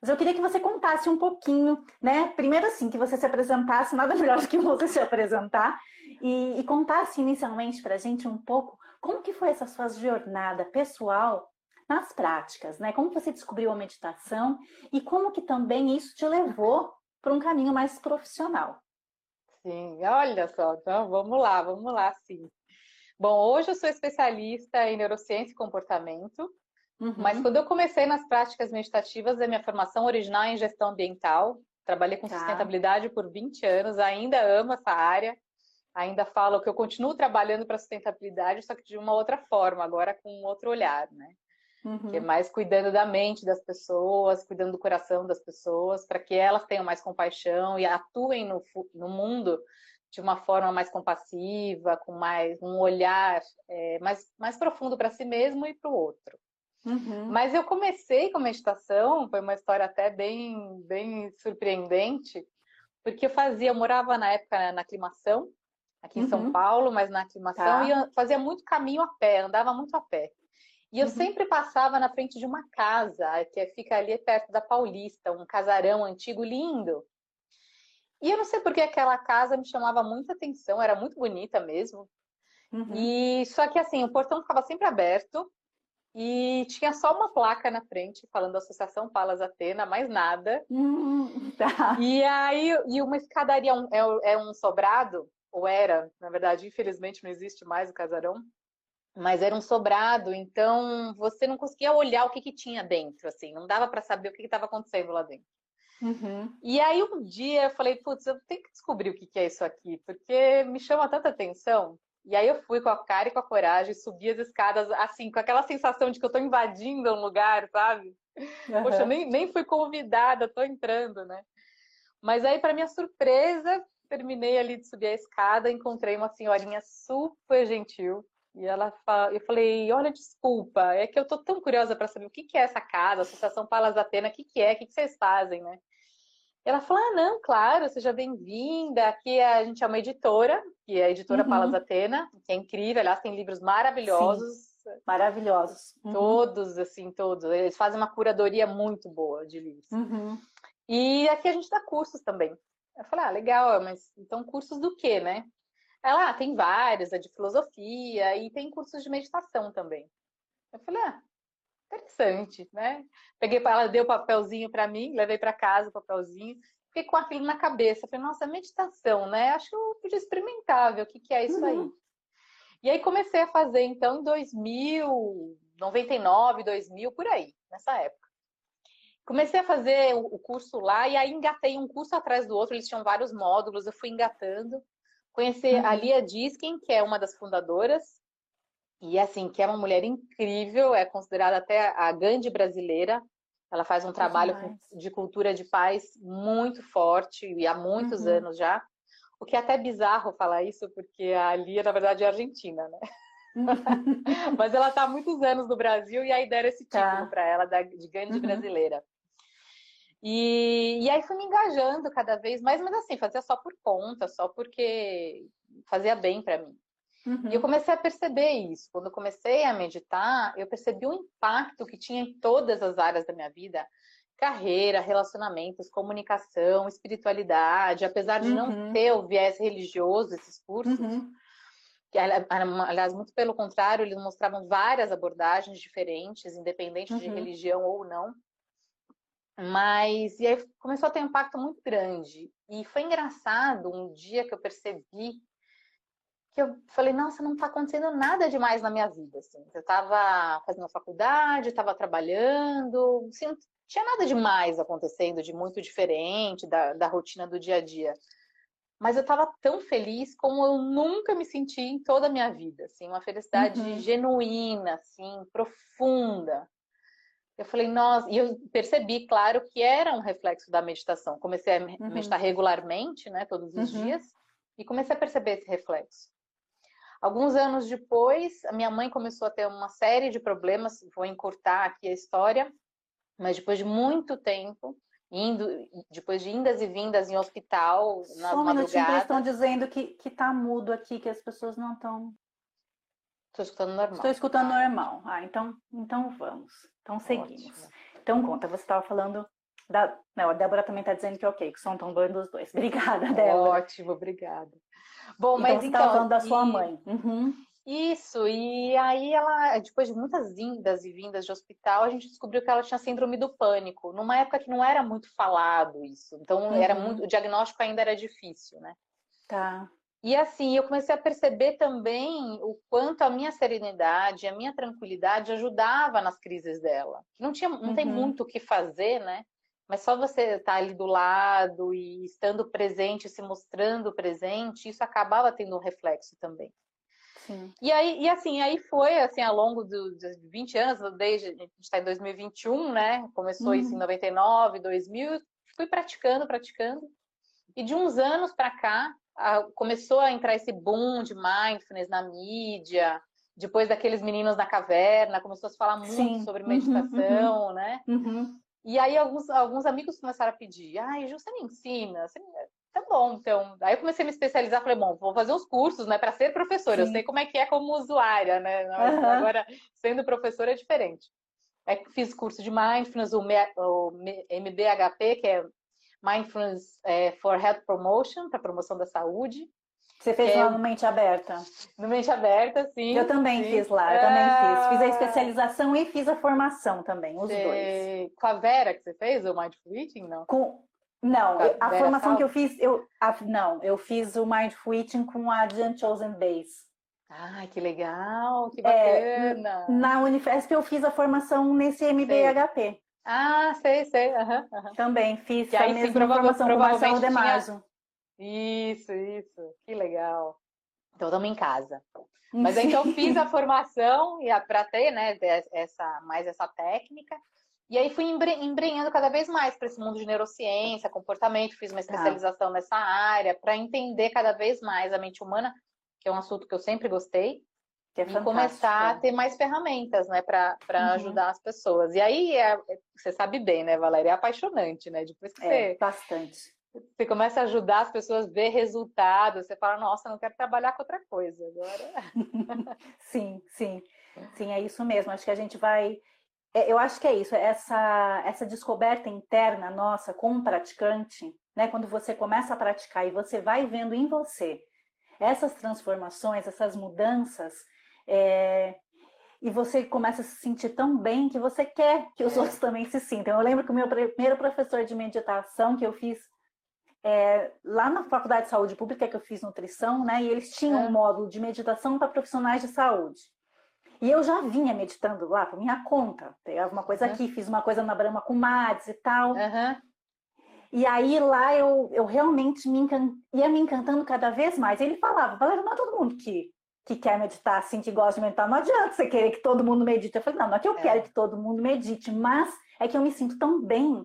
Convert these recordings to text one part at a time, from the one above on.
Mas eu queria que você contasse um pouquinho, né? Primeiro assim, que você se apresentasse, nada melhor do que você se apresentar, e, e contasse inicialmente para a gente um pouco como que foi essa sua jornada pessoal nas práticas, né? Como você descobriu a meditação e como que também isso te levou para um caminho mais profissional. Sim, olha só, então vamos lá, vamos lá, sim. Bom, hoje eu sou especialista em neurociência e comportamento, uhum. mas quando eu comecei nas práticas meditativas, a minha formação original é em gestão ambiental, trabalhei com tá. sustentabilidade por 20 anos, ainda amo essa área, ainda falo que eu continuo trabalhando para sustentabilidade, só que de uma outra forma, agora com um outro olhar, né? Uhum. Que é mais cuidando da mente das pessoas, cuidando do coração das pessoas, para que elas tenham mais compaixão e atuem no, no mundo de uma forma mais compassiva, com mais um olhar é, mais, mais profundo para si mesmo e para o outro. Uhum. Mas eu comecei com meditação, foi uma história até bem, bem surpreendente, porque eu fazia, eu morava na época na aclimação, aqui em uhum. São Paulo, mas na aclimação, tá. e eu fazia muito caminho a pé, andava muito a pé. E eu uhum. sempre passava na frente de uma casa, que fica ali perto da Paulista, um casarão antigo lindo. E eu não sei porque aquela casa me chamava muita atenção, era muito bonita mesmo. Uhum. E só que assim, o portão ficava sempre aberto e tinha só uma placa na frente falando Associação Palas Atena, mais nada. Uhum, tá. E aí, e uma escadaria um, é, é um sobrado, ou era, na verdade, infelizmente não existe mais o casarão mas era um sobrado, então você não conseguia olhar o que, que tinha dentro, assim, não dava para saber o que estava acontecendo lá dentro. Uhum. E aí um dia eu falei, putz, eu tenho que descobrir o que, que é isso aqui, porque me chama tanta atenção. E aí eu fui com a cara e com a coragem, subi as escadas, assim, com aquela sensação de que eu estou invadindo um lugar, sabe? Uhum. Poxa, nem, nem fui convidada, estou entrando, né? Mas aí, para minha surpresa, terminei ali de subir a escada, encontrei uma senhorinha super gentil, e ela fala, eu falei, olha, desculpa, é que eu tô tão curiosa para saber o que, que é essa casa, Associação Palas Atena, o que, que é, o que, que vocês fazem, né? Ela falou, ah, não, claro, seja bem-vinda, aqui a gente é uma editora, que é a editora uhum. Palas Atena, que é incrível, aliás, tem livros maravilhosos. Sim, maravilhosos. Uhum. Todos, assim, todos. Eles fazem uma curadoria muito boa de livros. Uhum. E aqui a gente dá cursos também. Eu falei, ah, legal, mas então cursos do quê, né? Ela ah, tem vários, é de filosofia e tem cursos de meditação também. Eu falei, ah, interessante, né? Peguei ela deu o papelzinho para mim, levei para casa o papelzinho, fiquei com aquilo na cabeça. Falei, nossa, meditação, né? Acho que eu podia experimentar, ver o que, que é isso uhum. aí. E aí comecei a fazer, então, em 2000, 99, 2000, por aí, nessa época. Comecei a fazer o curso lá e aí engatei um curso atrás do outro, eles tinham vários módulos, eu fui engatando. Conhecer uhum. a Lia Diskin, que é uma das fundadoras, e assim, que é uma mulher incrível, é considerada até a Gandhi brasileira. Ela faz um trabalho de cultura de paz muito forte e há muitos uhum. anos já. O que é até bizarro falar isso, porque a Lia, na verdade, é argentina, né? Mas ela está há muitos anos no Brasil e aí deram esse título tá. para ela de Gandhi uhum. brasileira. E, e aí fui me engajando cada vez mais, mas assim, fazia só por conta, só porque fazia bem para mim. Uhum. E eu comecei a perceber isso. Quando eu comecei a meditar, eu percebi o impacto que tinha em todas as áreas da minha vida. Carreira, relacionamentos, comunicação, espiritualidade, apesar de uhum. não ter o viés religioso esses cursos, uhum. que, aliás, muito pelo contrário, eles mostravam várias abordagens diferentes, independente de uhum. religião ou não. Mas, e aí começou a ter um impacto muito grande. E foi engraçado um dia que eu percebi que eu falei, nossa, não está acontecendo nada demais na minha vida, assim. Eu estava fazendo faculdade, estava trabalhando, assim, não tinha nada demais acontecendo, de muito diferente da, da rotina do dia a dia. Mas eu estava tão feliz como eu nunca me senti em toda a minha vida, assim, uma felicidade uhum. genuína, assim, profunda. Eu falei, nossa, e eu percebi, claro, que era um reflexo da meditação. Comecei a uhum. meditar regularmente, né, todos os uhum. dias, e comecei a perceber esse reflexo. Alguns anos depois, a minha mãe começou a ter uma série de problemas, vou encurtar aqui a história, mas depois de muito tempo, indo, depois de indas e vindas em hospital, nas Só um eles estão dizendo que, que tá mudo aqui, que as pessoas não estão Estou escutando normal. Estou escutando normal. Ah, então, então vamos. Então seguimos. Ótimo. Então conta, você estava falando Da, não, a Débora também está dizendo que é ok, que o som tão bom dos dois. Obrigada, Débora. Ótimo, obrigada. Bom, então, mas você então. falando da sua e... mãe. Uhum. Isso, e aí ela, depois de muitas vindas e vindas de hospital, a gente descobriu que ela tinha síndrome do pânico, numa época que não era muito falado isso. Então, uhum. era muito, o diagnóstico ainda era difícil, né? Tá. E assim, eu comecei a perceber também o quanto a minha serenidade, a minha tranquilidade ajudava nas crises dela. Não tinha, não uhum. tem muito o que fazer, né? Mas só você estar tá ali do lado e estando presente, se mostrando presente, isso acabava tendo um reflexo também. Sim. E aí, e assim, aí foi assim ao longo dos do 20 anos, desde a gente está em 2021, né? Começou uhum. isso em 99, 2000, fui praticando, praticando. E de uns anos para cá, começou a entrar esse boom de mindfulness na mídia, depois daqueles meninos na caverna, começou a se falar muito Sim. sobre meditação, uhum, uhum. né? Uhum. E aí alguns, alguns amigos começaram a pedir, ai, Ju, você me ensina? Você me... Tá bom, então. Aí eu comecei a me especializar, falei, bom, vou fazer uns cursos, né, para ser professora. Sim. Eu sei como é que é como usuária, né? Agora, sendo professora é diferente. Aí fiz curso de Mindfulness, o, MBHP, que é Mindfulness é, for Health Promotion, para promoção da saúde. Você fez é... lá no Mente Aberta? No Mente Aberta, sim. Eu também sim. fiz lá, eu também fiz. Fiz a especialização e fiz a formação também, os dois. Com a Vera que você fez, o Mindful Eating, não? Com... Não, a Vera formação Sal? que eu fiz, eu, a, não, eu fiz o Mindful Eating com a Jan Chosen Base. Ai, que legal, que bacana. É, na Unifesp eu fiz a formação nesse MBHP. Ah, sei, sei. Uhum, uhum. Também fiz que a aí, mesma sim, formação com o Marcelo Demaso. Isso, isso. Que legal. Então, estamos em casa. Mas então fiz a formação e para ter, né, essa, mais essa técnica. E aí fui embrenhando cada vez mais para esse mundo de neurociência, comportamento, fiz uma tá. especialização ah. nessa área para entender cada vez mais a mente humana, que é um assunto que eu sempre gostei. É e começar a ter mais ferramentas, né, para uhum. ajudar as pessoas. E aí, é, você sabe bem, né, Valéria, é apaixonante, né? Depois que é, você... bastante. Você começa a ajudar as pessoas a ver resultados, você fala, nossa, não quero trabalhar com outra coisa agora. sim, sim. Sim, é isso mesmo. Acho que a gente vai... É, eu acho que é isso, essa, essa descoberta interna nossa como praticante, né? Quando você começa a praticar e você vai vendo em você essas transformações, essas mudanças, é, e você começa a se sentir tão bem que você quer que os é. outros também se sintam. Eu lembro que o meu primeiro professor de meditação que eu fiz é, lá na Faculdade de Saúde Pública, que eu fiz nutrição, né? E eles tinham é. um módulo de meditação para profissionais de saúde. E eu já vinha meditando lá por minha conta. Pegava uma coisa uhum. aqui, fiz uma coisa na Brahma Kumaris e tal. Uhum. E aí lá eu, eu realmente me encan... ia me encantando cada vez mais. Ele falava, Valéria, não é todo mundo que que quer meditar assim, que gosta de meditar, não adianta você querer que todo mundo medite. Eu falei, não, não é que eu é. quero que todo mundo medite, mas é que eu me sinto tão bem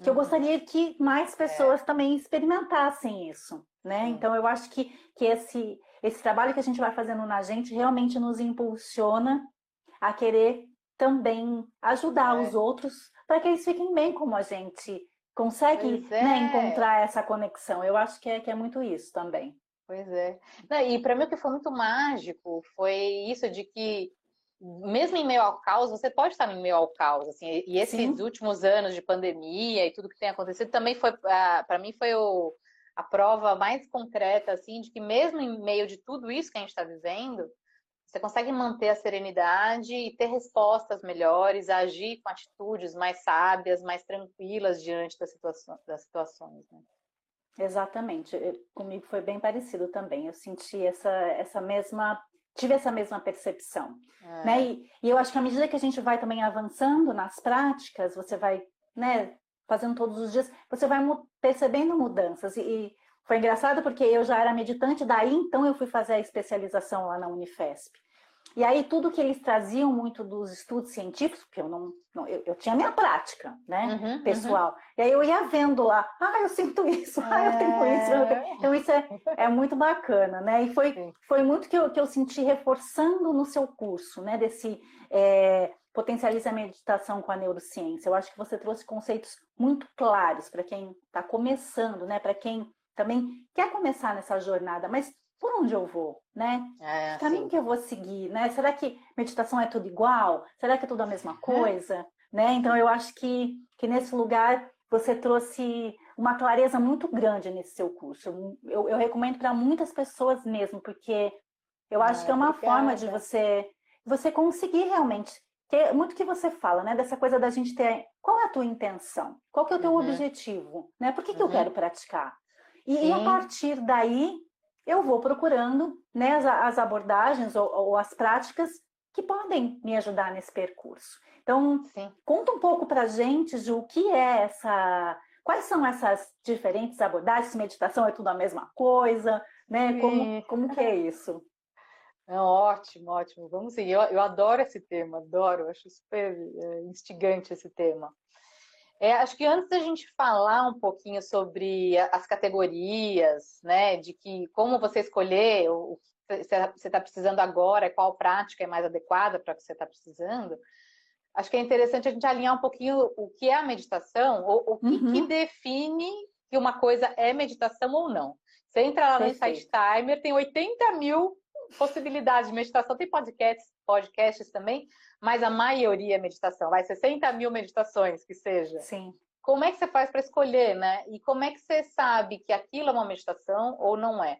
que eu gostaria que mais pessoas é. também experimentassem isso, né? Uhum. Então eu acho que, que esse, esse trabalho que a gente vai fazendo na gente realmente nos impulsiona a querer também ajudar é. os outros para que eles fiquem bem como a gente consegue né, é. encontrar essa conexão. Eu acho que é, que é muito isso também. Pois é. e para mim o que foi muito mágico foi isso de que mesmo em meio ao caos, você pode estar em meio ao caos, assim, e esses Sim. últimos anos de pandemia e tudo que tem acontecido também foi, ah, para mim foi o, a prova mais concreta, assim, de que mesmo em meio de tudo isso que a gente está vivendo, você consegue manter a serenidade e ter respostas melhores, agir com atitudes mais sábias, mais tranquilas diante das, situações, das situações, né? Exatamente. Comigo foi bem parecido também. Eu senti essa, essa mesma, tive essa mesma percepção. É. Né? E, e, eu acho que à medida que a gente vai também avançando nas práticas, você vai, né, fazendo todos os dias, você vai percebendo mudanças. E, e foi engraçado porque eu já era meditante, daí então eu fui fazer a especialização lá na Unifesp. E aí tudo que eles traziam muito dos estudos científicos, porque eu não, não eu, eu, tinha minha prática, né, uhum, uhum. pessoal. Uhum. E aí eu ia vendo lá, ah, eu sinto isso, é... ah, eu tenho isso. Eu tenho... É. Então isso é, é muito bacana, né? E foi, foi muito que eu, que eu senti reforçando no seu curso, né, desse é, potencializa a meditação com a neurociência. Eu acho que você trouxe conceitos muito claros para quem está começando, né, para quem também quer começar nessa jornada, mas por onde eu vou, né? É, que caminho que eu vou seguir, né? Será que meditação é tudo igual? Será que é tudo a mesma coisa? É. Né? Então eu acho que, que nesse lugar você trouxe uma clareza muito grande nesse seu curso. Eu, eu recomendo para muitas pessoas mesmo, porque eu acho ah, que é uma obrigada. forma de você você conseguir realmente ter muito que você fala, né? Dessa coisa da gente ter qual é a tua intenção, qual que é o teu uhum. objetivo, né? Por que, que uhum. eu quero praticar? E, e, a partir daí eu vou procurando né, as, as abordagens ou, ou, as práticas que podem me ajudar nesse percurso. Então, Sim. conta um pouco para gente de o que é essa, quais são essas diferentes abordagens. Meditação é tudo a mesma coisa, né? Como, como que é isso? ótimo, ótimo. Vamos seguir. Eu, eu adoro esse tema, adoro. Acho super é, instigante esse tema. É, acho que antes da gente falar um pouquinho sobre as categorias, né, de que como você escolher o que você está precisando agora, qual prática é mais adequada para o que você está precisando, acho que é interessante a gente alinhar um pouquinho o que é a meditação, ou o que, uhum. que define que uma coisa é meditação ou não. Você entra lá no Insight Timer, tem 80 mil possibilidades de meditação, tem podcasts, podcasts também, mas a maioria é meditação, vai 60 mil meditações que seja. Sim. Como é que você faz para escolher, né? E como é que você sabe que aquilo é uma meditação ou não é?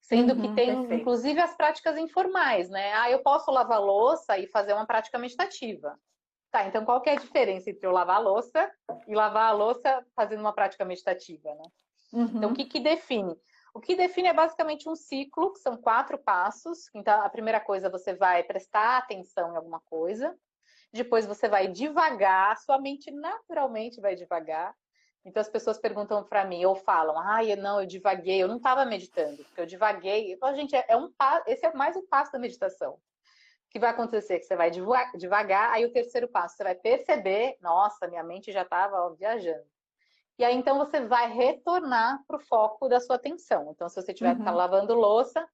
Sendo uhum, que tem, perfeito. inclusive, as práticas informais, né? Ah, eu posso lavar louça e fazer uma prática meditativa. Tá, então qual que é a diferença entre eu lavar a louça e lavar a louça fazendo uma prática meditativa, né? Uhum. Então, o que, que define? O que define é basicamente um ciclo, que são quatro passos. Então, a primeira coisa, você vai prestar atenção em alguma coisa. Depois, você vai devagar, sua mente naturalmente vai devagar. Então, as pessoas perguntam para mim, ou falam, ah, não, eu divaguei, eu não estava meditando, porque eu divaguei. Falo, gente, é, é um esse é mais um passo da meditação. O que vai acontecer? Que você vai devagar, aí o terceiro passo, você vai perceber, nossa, minha mente já estava viajando. E aí, então, você vai retornar para o foco da sua atenção. Então, se você estiver uhum. lavando louça,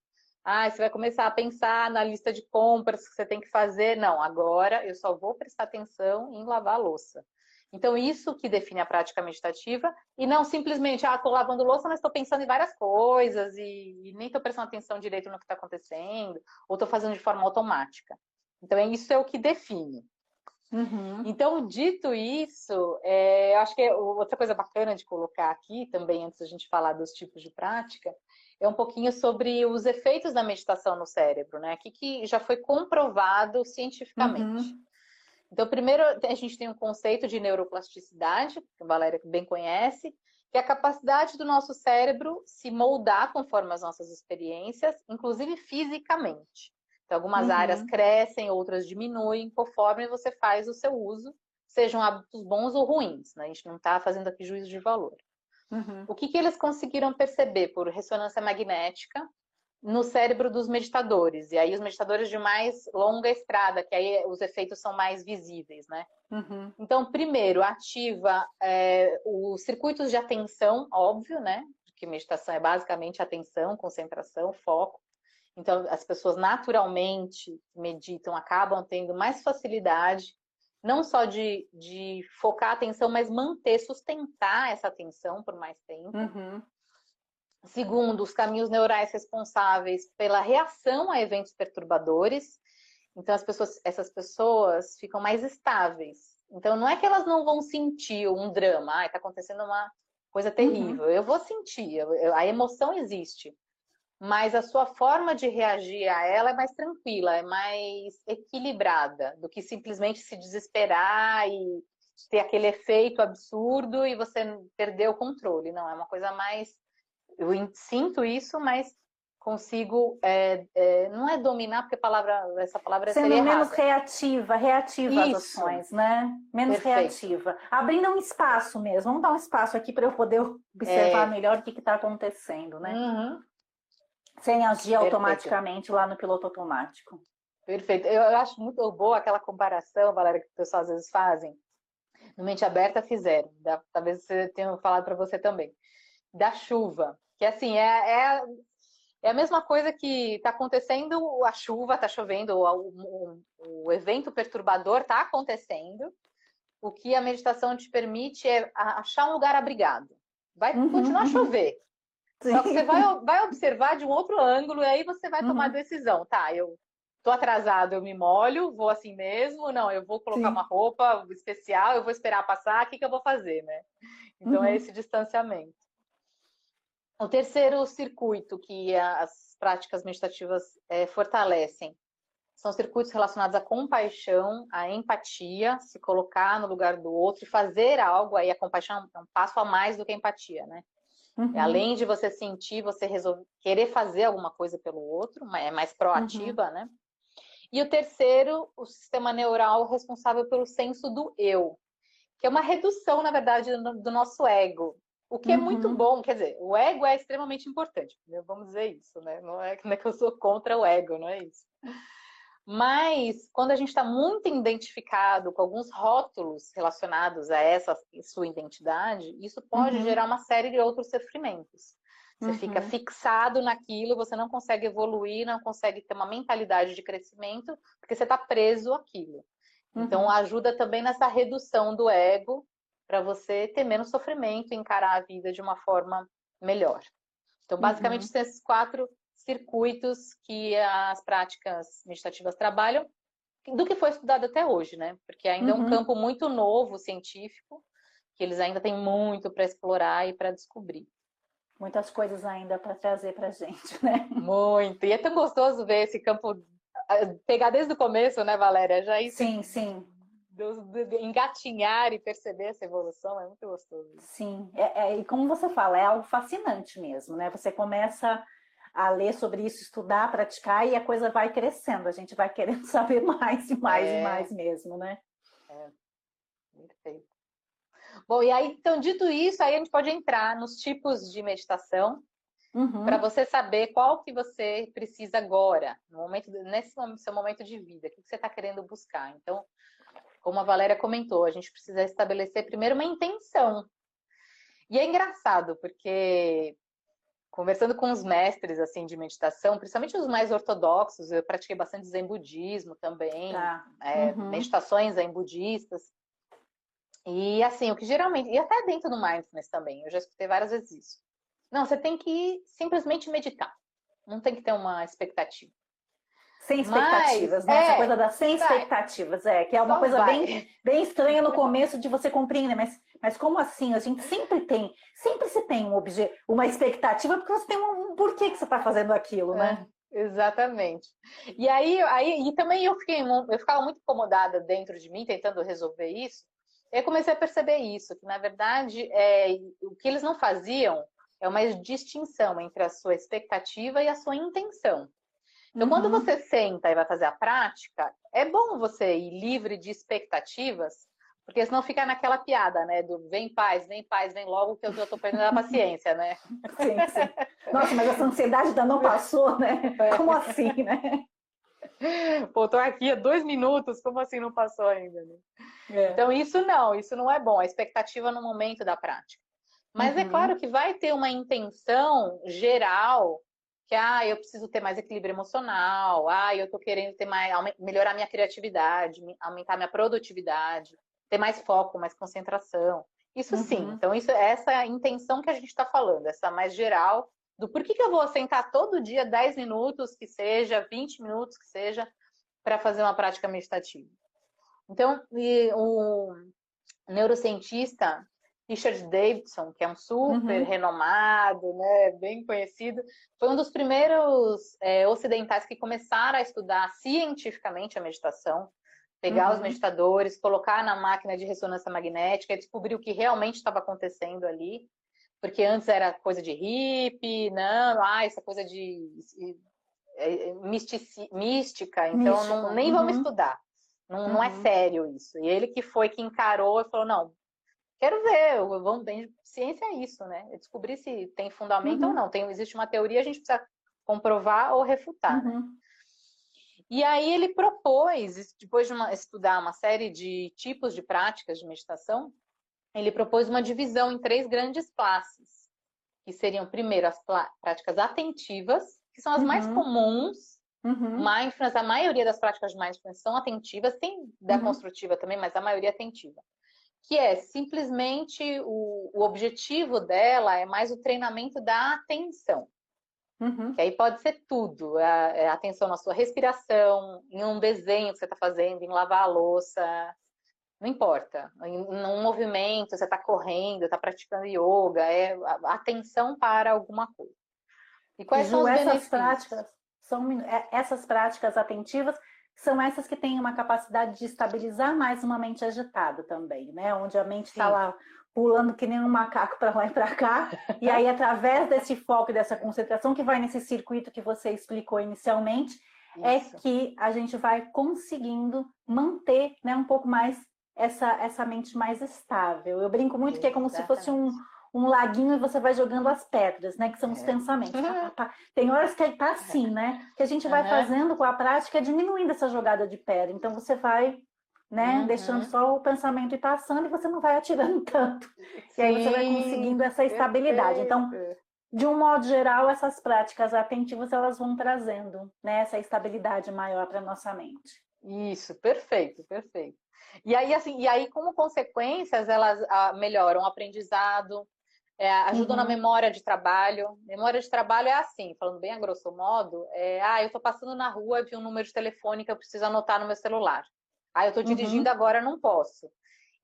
ah, você vai começar a pensar na lista de compras que você tem que fazer. Não, agora eu só vou prestar atenção em lavar a louça. Então, isso que define a prática meditativa, e não simplesmente, ah, estou lavando louça, mas estou pensando em várias coisas e, e nem estou prestando atenção direito no que está acontecendo, ou estou fazendo de forma automática. Então, isso é o que define. Uhum. Então, dito isso, é, acho que é outra coisa bacana de colocar aqui também, antes da gente falar dos tipos de prática, é um pouquinho sobre os efeitos da meditação no cérebro, né? Que, que já foi comprovado cientificamente. Uhum. Então, primeiro, a gente tem um conceito de neuroplasticidade, que a Valéria bem conhece, que é a capacidade do nosso cérebro se moldar conforme as nossas experiências, inclusive fisicamente. Então, algumas uhum. áreas crescem, outras diminuem, conforme você faz o seu uso, sejam hábitos bons ou ruins. Né? A gente não está fazendo aqui juízo de valor. Uhum. O que, que eles conseguiram perceber por ressonância magnética no cérebro dos meditadores? E aí, os meditadores de mais longa estrada, que aí os efeitos são mais visíveis, né? Uhum. Então, primeiro, ativa é, os circuitos de atenção, óbvio, né? Que meditação é basicamente atenção, concentração, foco. Então, as pessoas naturalmente meditam, acabam tendo mais facilidade, não só de, de focar a atenção, mas manter, sustentar essa atenção por mais tempo. Uhum. Segundo, os caminhos neurais responsáveis pela reação a eventos perturbadores. Então, as pessoas, essas pessoas ficam mais estáveis. Então, não é que elas não vão sentir um drama, está acontecendo uma coisa uhum. terrível. Uhum. Eu vou sentir, a emoção existe mas a sua forma de reagir a ela é mais tranquila, é mais equilibrada do que simplesmente se desesperar e ter aquele efeito absurdo e você perder o controle. Não, é uma coisa mais. Eu sinto isso, mas consigo. É, é, não é dominar, porque palavra, essa palavra Sendo seria menos errada. reativa, reativa às ações, né? Menos Perfeito. reativa. Abrindo um espaço mesmo. Vamos dar um espaço aqui para eu poder observar é. melhor o que está acontecendo, né? Uhum. Sem agir Perfeito. automaticamente lá no piloto automático. Perfeito. Eu, eu, acho muito boa aquela comparação, Valéria, que o pessoal às vezes fazem. No Mente Aberta fizeram, da, talvez você tenha falado para você também. Da chuva. Que assim, é, é, é a mesma coisa que está acontecendo, a chuva está chovendo, o, o, o evento perturbador está acontecendo. O que a meditação te permite é achar um lugar abrigado. Vai uhum, continuar a chover, Sim. Só que você vai, vai observar de um outro ângulo e aí você vai tomar uhum. decisão. Tá, eu tô atrasado, eu me molho, vou assim mesmo, não, eu vou colocar Sim. uma roupa especial, eu vou esperar passar, o que, que eu vou fazer, né? Então, é uhum. é esse distanciamento. O terceiro circuito que as práticas meditativas é, fortalecem são circuitos relacionados à compaixão, à empatia, se colocar no lugar do outro e fazer algo. Aí a compaixão é um passo a mais do que a empatia, né? Uhum. Além de você sentir, você resolver, querer fazer alguma coisa pelo outro, é mais proativa, uhum. né? E o terceiro, o sistema neural responsável pelo senso do eu, que é uma redução, na verdade, do nosso ego. O que uhum. é muito uhum. bom, quer dizer, o ego é extremamente importante, vamos dizer isso, né? Não é, não é que eu sou contra o ego, não é isso. Mas quando a gente está muito identificado com alguns rótulos relacionados a essa sua identidade, isso pode uhum. gerar uma série de outros sofrimentos. Você uhum. fica fixado naquilo, você não consegue evoluir, não consegue ter uma mentalidade de crescimento, porque você está preso àquilo. Então, uhum. ajuda também nessa redução do ego para você ter menos sofrimento e encarar a vida de uma forma melhor. Então, basicamente, uhum. são esses quatro circuitos que as práticas meditativas trabalham, do que foi estudado até hoje, né? Porque ainda uhum. é um uhum. campo muito novo, científico, que eles ainda têm muito para explorar e para descobrir. Muitas coisas ainda para trazer para gente, né? Muito. E é tão gostoso ver esse campo pegar desde o começo, né, Valéria? Já isso, sim, sim. Do, do, engatinhar e perceber essa evolução é muito gostoso. Sim, é, é, e como você fala, é algo fascinante mesmo, né? Você começa a ler sobre isso, estudar, praticar e a coisa vai crescendo, a gente vai querendo saber mais e mais é. e mais mesmo, né? É, perfeito. Bom, e aí, então, dito isso, aí a gente pode entrar nos tipos de meditação, Uhum. para você saber qual que você precisa agora, no momento, nesse seu momento de vida, o que você está querendo buscar. Então, como a Valéria comentou, a gente precisa estabelecer primeiro uma intenção. E é engraçado, porque conversando com os mestres assim de meditação, principalmente os mais ortodoxos, eu pratiquei bastante zen budismo também, tá. é, uhum. meditações zen budistas. E assim, o que geralmente, e até dentro do mindfulness também, eu já escutei várias vezes isso. Não, você tem que simplesmente meditar. Não tem que ter uma expectativa. Sem expectativas, Mas, né? É, Essa coisa da sem vai. expectativas, é, que é uma Só coisa bem, bem estranha no começo de você compreender, mas, mas como assim? A gente sempre tem, sempre se tem um objeto, uma expectativa, porque você tem um, um porquê que você está fazendo aquilo, né? É, exatamente. E aí, aí e também eu fiquei, eu ficava muito incomodada dentro de mim, tentando resolver isso. Eu comecei a perceber isso, que na verdade é, o que eles não faziam é uma distinção entre a sua expectativa e a sua intenção. Então, uhum. quando você senta e vai fazer a prática, é bom você ir livre de expectativas, porque senão fica naquela piada, né? Do vem paz, vem paz, vem logo que eu já tô perdendo a paciência, né? Sim, sim. Nossa, mas essa ansiedade ainda não passou, né? É. Como assim, né? Pô, tô aqui há dois minutos, como assim não passou ainda? Né? É. Então, isso não, isso não é bom. A expectativa no momento da prática. Mas é uhum. é claro que vai ter uma intenção geral que ah, eu preciso ter mais equilíbrio emocional, ah, eu tô querendo ter mais melhorar minha criatividade, aumentar minha produtividade, ter mais foco, mais concentração. Isso uhum. sim. Então isso essa é a intenção que a gente está falando, essa mais geral do por que, que eu vou sentar todo dia 10 minutos, que seja, 20 minutos, que seja, para fazer uma prática meditativa. Então, o neurocientista Richard Davidson, que é um super uhum. renomado, né, bem conhecido, foi um dos primeiros é, ocidentais que começaram a estudar cientificamente a meditação, pegar uhum. os meditadores, colocar na máquina de ressonância magnética e descobrir o que realmente estava acontecendo ali, porque antes era coisa de hippie, não, ah, essa coisa de é, é, mistici, mística, então não, nem uhum. vamos estudar. Não, não é uhum. sério isso. E ele que foi que encarou e falou, não, quero ver, vamos bem, ciência é isso, né? É descobrir se tem fundamento uhum. ou não. Tem, existe uma teoria, a gente precisa comprovar ou refutar. Né? E aí ele propôs, depois de uma, estudar uma série de tipos de práticas de meditação, ele propôs uma divisão em três grandes classes, que seriam, primeiro, as práticas atentivas, que são as uhum. mais comuns. Uhum. Mindfulness, a maioria das práticas de mindfulness são atentivas, tem da uhum. construtiva também, mas a maioria é atentiva que é simplesmente o, o objetivo dela é mais o treinamento da atenção. Uhum. Que aí pode ser tudo, a, é atenção na sua respiração, em um desenho que você está fazendo, em lavar a louça, Não importa. Em um movimento, você está correndo, está praticando yoga, é atenção para alguma coisa. E quais Ju, são os essas benefícios? práticas são é, essas práticas atentivas são essas que têm uma capacidade de estabilizar mais uma mente agitada também, né? Onde a mente está lá pulando que nem um macaco para lá e para cá, e aí através desse foco e dessa concentração que vai nesse circuito que você explicou inicialmente, é Isso. é que a gente vai conseguindo manter, né, um pouco mais essa essa mente mais estável. Eu brinco muito que é como se fosse um um laguinho e você vai jogando as pedras, né? Que são os é. pensamentos. Tem horas que tá assim, né? Que a gente vai uhum. fazendo com a prática, diminuindo essa jogada de pedra. Então você vai, né? Uhum. Deixando só o pensamento ir passando e você não vai atirando tanto. Sim. E aí você vai conseguindo essa estabilidade. Então, de um modo geral, essas práticas atentivas elas vão trazendo, né? Essa estabilidade maior para nossa mente. Isso, perfeito, perfeito. E aí, assim, e aí, como consequências, elas ah, melhoram o aprendizado, é, ajudam uhum. na memória de trabalho. Memória de trabalho é assim, falando bem a grosso modo, é, ah, eu estou passando na rua, vi um número de telefone que eu preciso anotar no meu celular. Ah, eu estou dirigindo uhum. agora, não posso.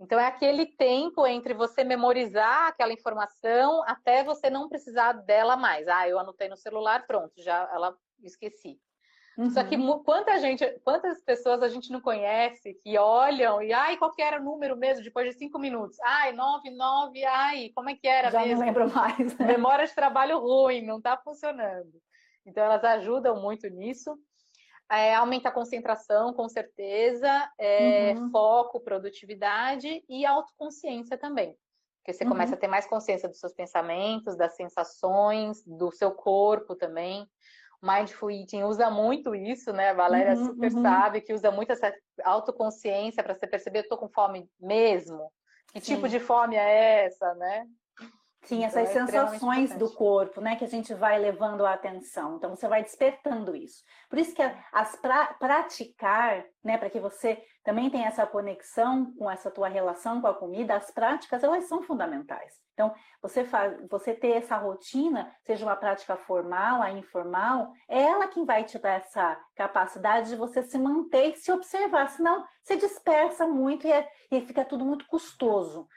Então é aquele tempo entre você memorizar aquela informação até você não precisar dela mais. Ah, eu anotei no celular, pronto, já ela esqueci. Uhum. Só que uhum. quanta gente, quantas pessoas a gente não conhece que olham e ai, qual que era o número mesmo depois de cinco minutos? Ai, nove, nove, ai, como é que era Já mesmo? não lembro mais. Né? Memória de trabalho ruim, não está funcionando. Então elas ajudam muito nisso. É, aumenta a concentração, com certeza, é, uhum. foco, produtividade e autoconsciência também. Porque você uhum. começa a ter mais consciência dos seus pensamentos, das sensações, do seu corpo também. Mindful Eating usa muito isso, né? A Valéria uhum, super uhum. sabe que usa muito essa autoconsciência para você perceber, eu tô com fome mesmo? Que Sim. tipo de fome é essa, né? Sim, então, essas é sensações do corpo, né, que a gente vai levando a atenção. Então, você vai despertando isso. Por isso que as pra, praticar, né, para que você também tenha essa conexão com essa tua relação com a comida, as práticas, elas são fundamentais. Então, você, faz, você ter essa rotina, seja uma prática formal, a informal, é ela quem vai te dar essa capacidade de você se manter e se observar. Senão, você dispersa muito e, é, e fica tudo muito custoso.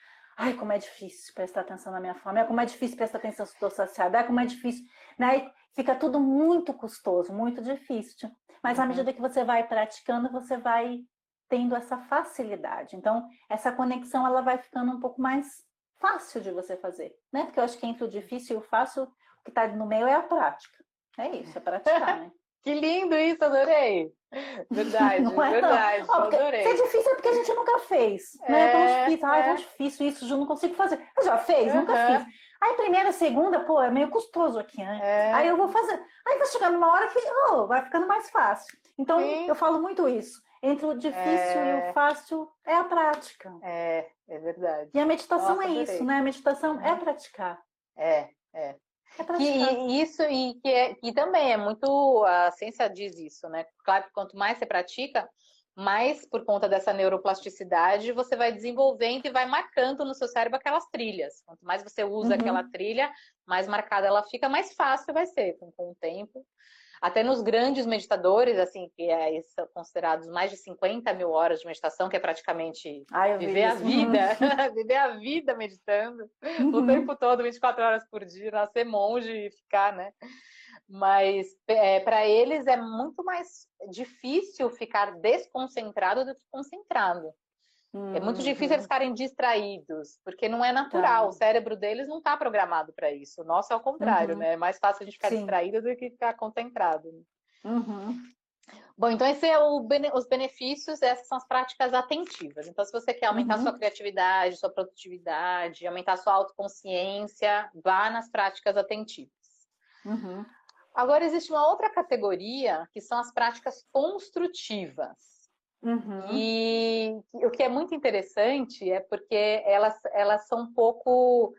Ai, como é difícil prestar atenção na minha fome. Como é difícil prestar atenção se estou saciada. Como é difícil. Né? Fica tudo muito custoso, muito difícil. Mas à uhum. medida que você vai praticando, você vai tendo essa facilidade. Então, essa conexão ela vai ficando um pouco mais fácil de você fazer, né? Porque eu acho que entre o difícil e o fácil, o que está no meio é a prática. É isso, é praticar, né? Que lindo isso, adorei. Verdade, não é, verdade, não. Ó, adorei. Se é difícil é porque a gente nunca fez. É, né? é tão difícil, é. ah, é tão difícil isso, Ju, não consigo fazer. Eu já fez? Uhum. Nunca fiz. Aí primeira, segunda, pô, é meio custoso aqui, né? É. Aí eu vou fazer. Aí vai chegando uma hora que oh, vai ficando mais fácil. Então, Sim. eu falo muito isso. Entre o difícil é... e o fácil é a prática. É, é verdade. E a meditação Nossa, é adorei. isso, né? A meditação é praticar. É, é. É que isso e que, é, que também é muito a ciência diz isso, né? Claro que quanto mais você pratica, mais por conta dessa neuroplasticidade você vai desenvolvendo e vai marcando no seu cérebro aquelas trilhas. Quanto mais você usa uhum. aquela trilha, mais marcada ela fica, mais fácil vai ser com, com o tempo. Até nos grandes meditadores, assim, que é, são considerados mais de 50 mil horas de meditação, que é praticamente Ai, viver a vida, viver a vida meditando uhum. o tempo todo, 24 horas por dia, nascer monge e ficar, né? Mas é, para eles é muito mais difícil ficar desconcentrado do que concentrado. Hum, é muito difícil eles ficarem distraídos, porque não é natural. Tá. O cérebro deles não está programado para isso. O nosso é o contrário, uhum. né? É mais fácil a gente ficar Sim. distraído do que ficar concentrado. Né? Uhum. Bom, então esse é o, os benefícios, essas são as práticas atentivas. Então, se você quer aumentar uhum. sua criatividade, sua produtividade, aumentar sua autoconsciência, vá nas práticas atentivas. Uhum. Agora, existe uma outra categoria, que são as práticas construtivas. Uhum. E o que é muito interessante é porque elas, elas são um pouco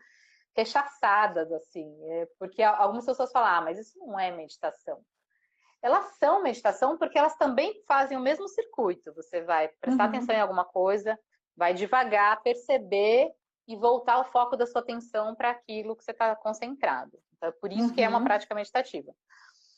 rechaçadas, assim, é porque algumas pessoas falam, ah, mas isso não é meditação. Elas são meditação porque elas também fazem o mesmo circuito. Você vai prestar uhum. atenção em alguma coisa, vai devagar, perceber e voltar o foco da sua atenção para aquilo que você está concentrado. Então, é por isso uhum. que é uma uhum. prática meditativa.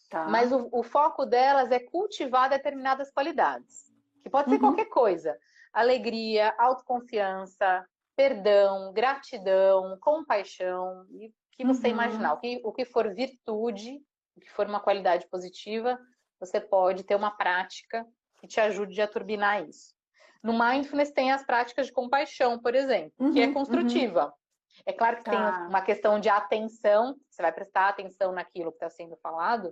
Tá. Mas o, o foco delas é cultivar determinadas qualidades que pode ser uhum. qualquer coisa. alegria, autoconfiança, perdão, gratidão, compaixão, e o que você uhum. imaginar, o que, o que for virtude, o que for uma qualidade positiva, você pode ter uma prática que te ajude a turbinar isso. No mindfulness tem as práticas de compaixão, por exemplo, uhum, que é uhum, construtiva. Uhum. É claro que tá. tem uma questão de atenção, você vai prestar atenção naquilo que está sendo falado,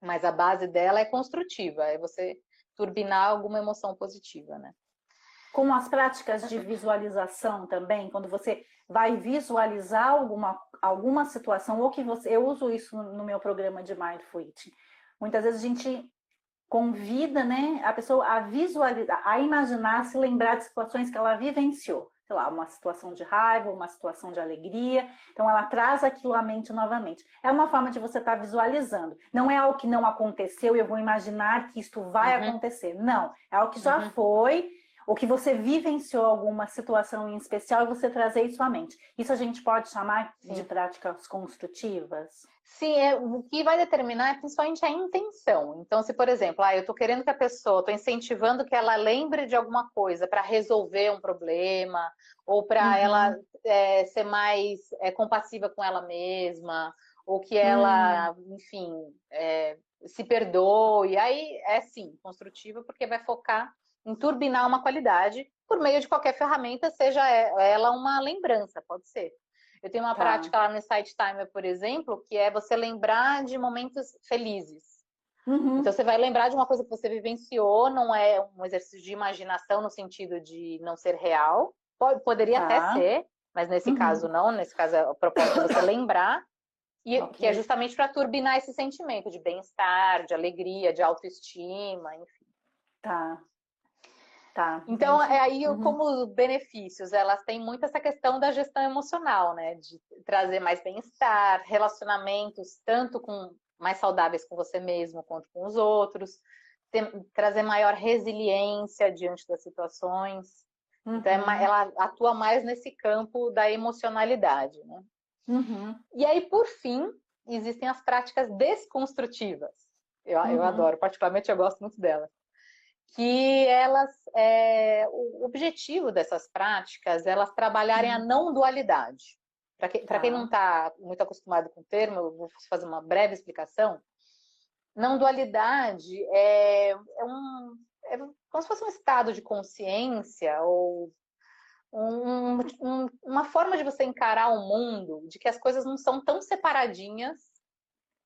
mas a base dela é construtiva, é você turbinar alguma emoção positiva, né? Com as práticas de visualização também, quando você vai visualizar alguma, alguma situação, ou que você. Eu uso isso no meu programa de Mindful Eating. Muitas vezes a gente convida né, a pessoa a visualizar, a imaginar, se lembrar de situações que ela vivenciou sei lá, uma situação de raiva, uma situação de alegria. Então, ela traz aquilo à mente novamente. É uma forma de você estar tá visualizando. Não é algo que não aconteceu e eu vou imaginar que isto vai uhum. acontecer. Não, é algo que já uhum. foi, ou que você vivenciou alguma situação em especial e você trazer isso à mente. Isso a gente pode chamar Sim. de práticas construtivas? Sim, é, o que vai determinar é principalmente a intenção. Então, se, por exemplo, ah, eu estou querendo que a pessoa, estou incentivando que ela lembre de alguma coisa para resolver um problema, ou para uhum. ela é, ser mais é, compassiva com ela mesma, ou que ela, uhum. enfim, é, se perdoe. Aí é sim, construtiva, porque vai focar em turbinar uma qualidade por meio de qualquer ferramenta, seja ela uma lembrança, pode ser. Eu tenho uma tá. prática lá no Insight Timer, por exemplo, que é você lembrar de momentos felizes. Uhum. Então você vai lembrar de uma coisa que você vivenciou, não é um exercício de imaginação no sentido de não ser real. Pode, poderia tá. até ser, mas nesse uhum. caso não. Nesse caso a proposta é você lembrar e okay. que é justamente para turbinar esse sentimento de bem-estar, de alegria, de autoestima, enfim. Tá. Tá, então, é aí uhum. como benefícios, elas têm muito essa questão da gestão emocional, né? De trazer mais bem-estar, relacionamentos, tanto com mais saudáveis com você mesmo quanto com os outros, ter, trazer maior resiliência diante das situações. Uhum. Então, é, uhum. ela atua mais nesse campo da emocionalidade, né? Uhum. E aí, por fim, existem as práticas desconstrutivas. Eu, eu uhum. adoro, particularmente eu gosto muito delas que elas, é, o objetivo dessas práticas, elas trabalharem a uhum. não dualidade. Para que, tá. quem não está muito acostumado com o termo, eu vou fazer uma breve explicação. Não dualidade é, é, um, é como se fosse um estado de consciência ou um, um, uma forma de você encarar o mundo, de que as coisas não são tão separadinhas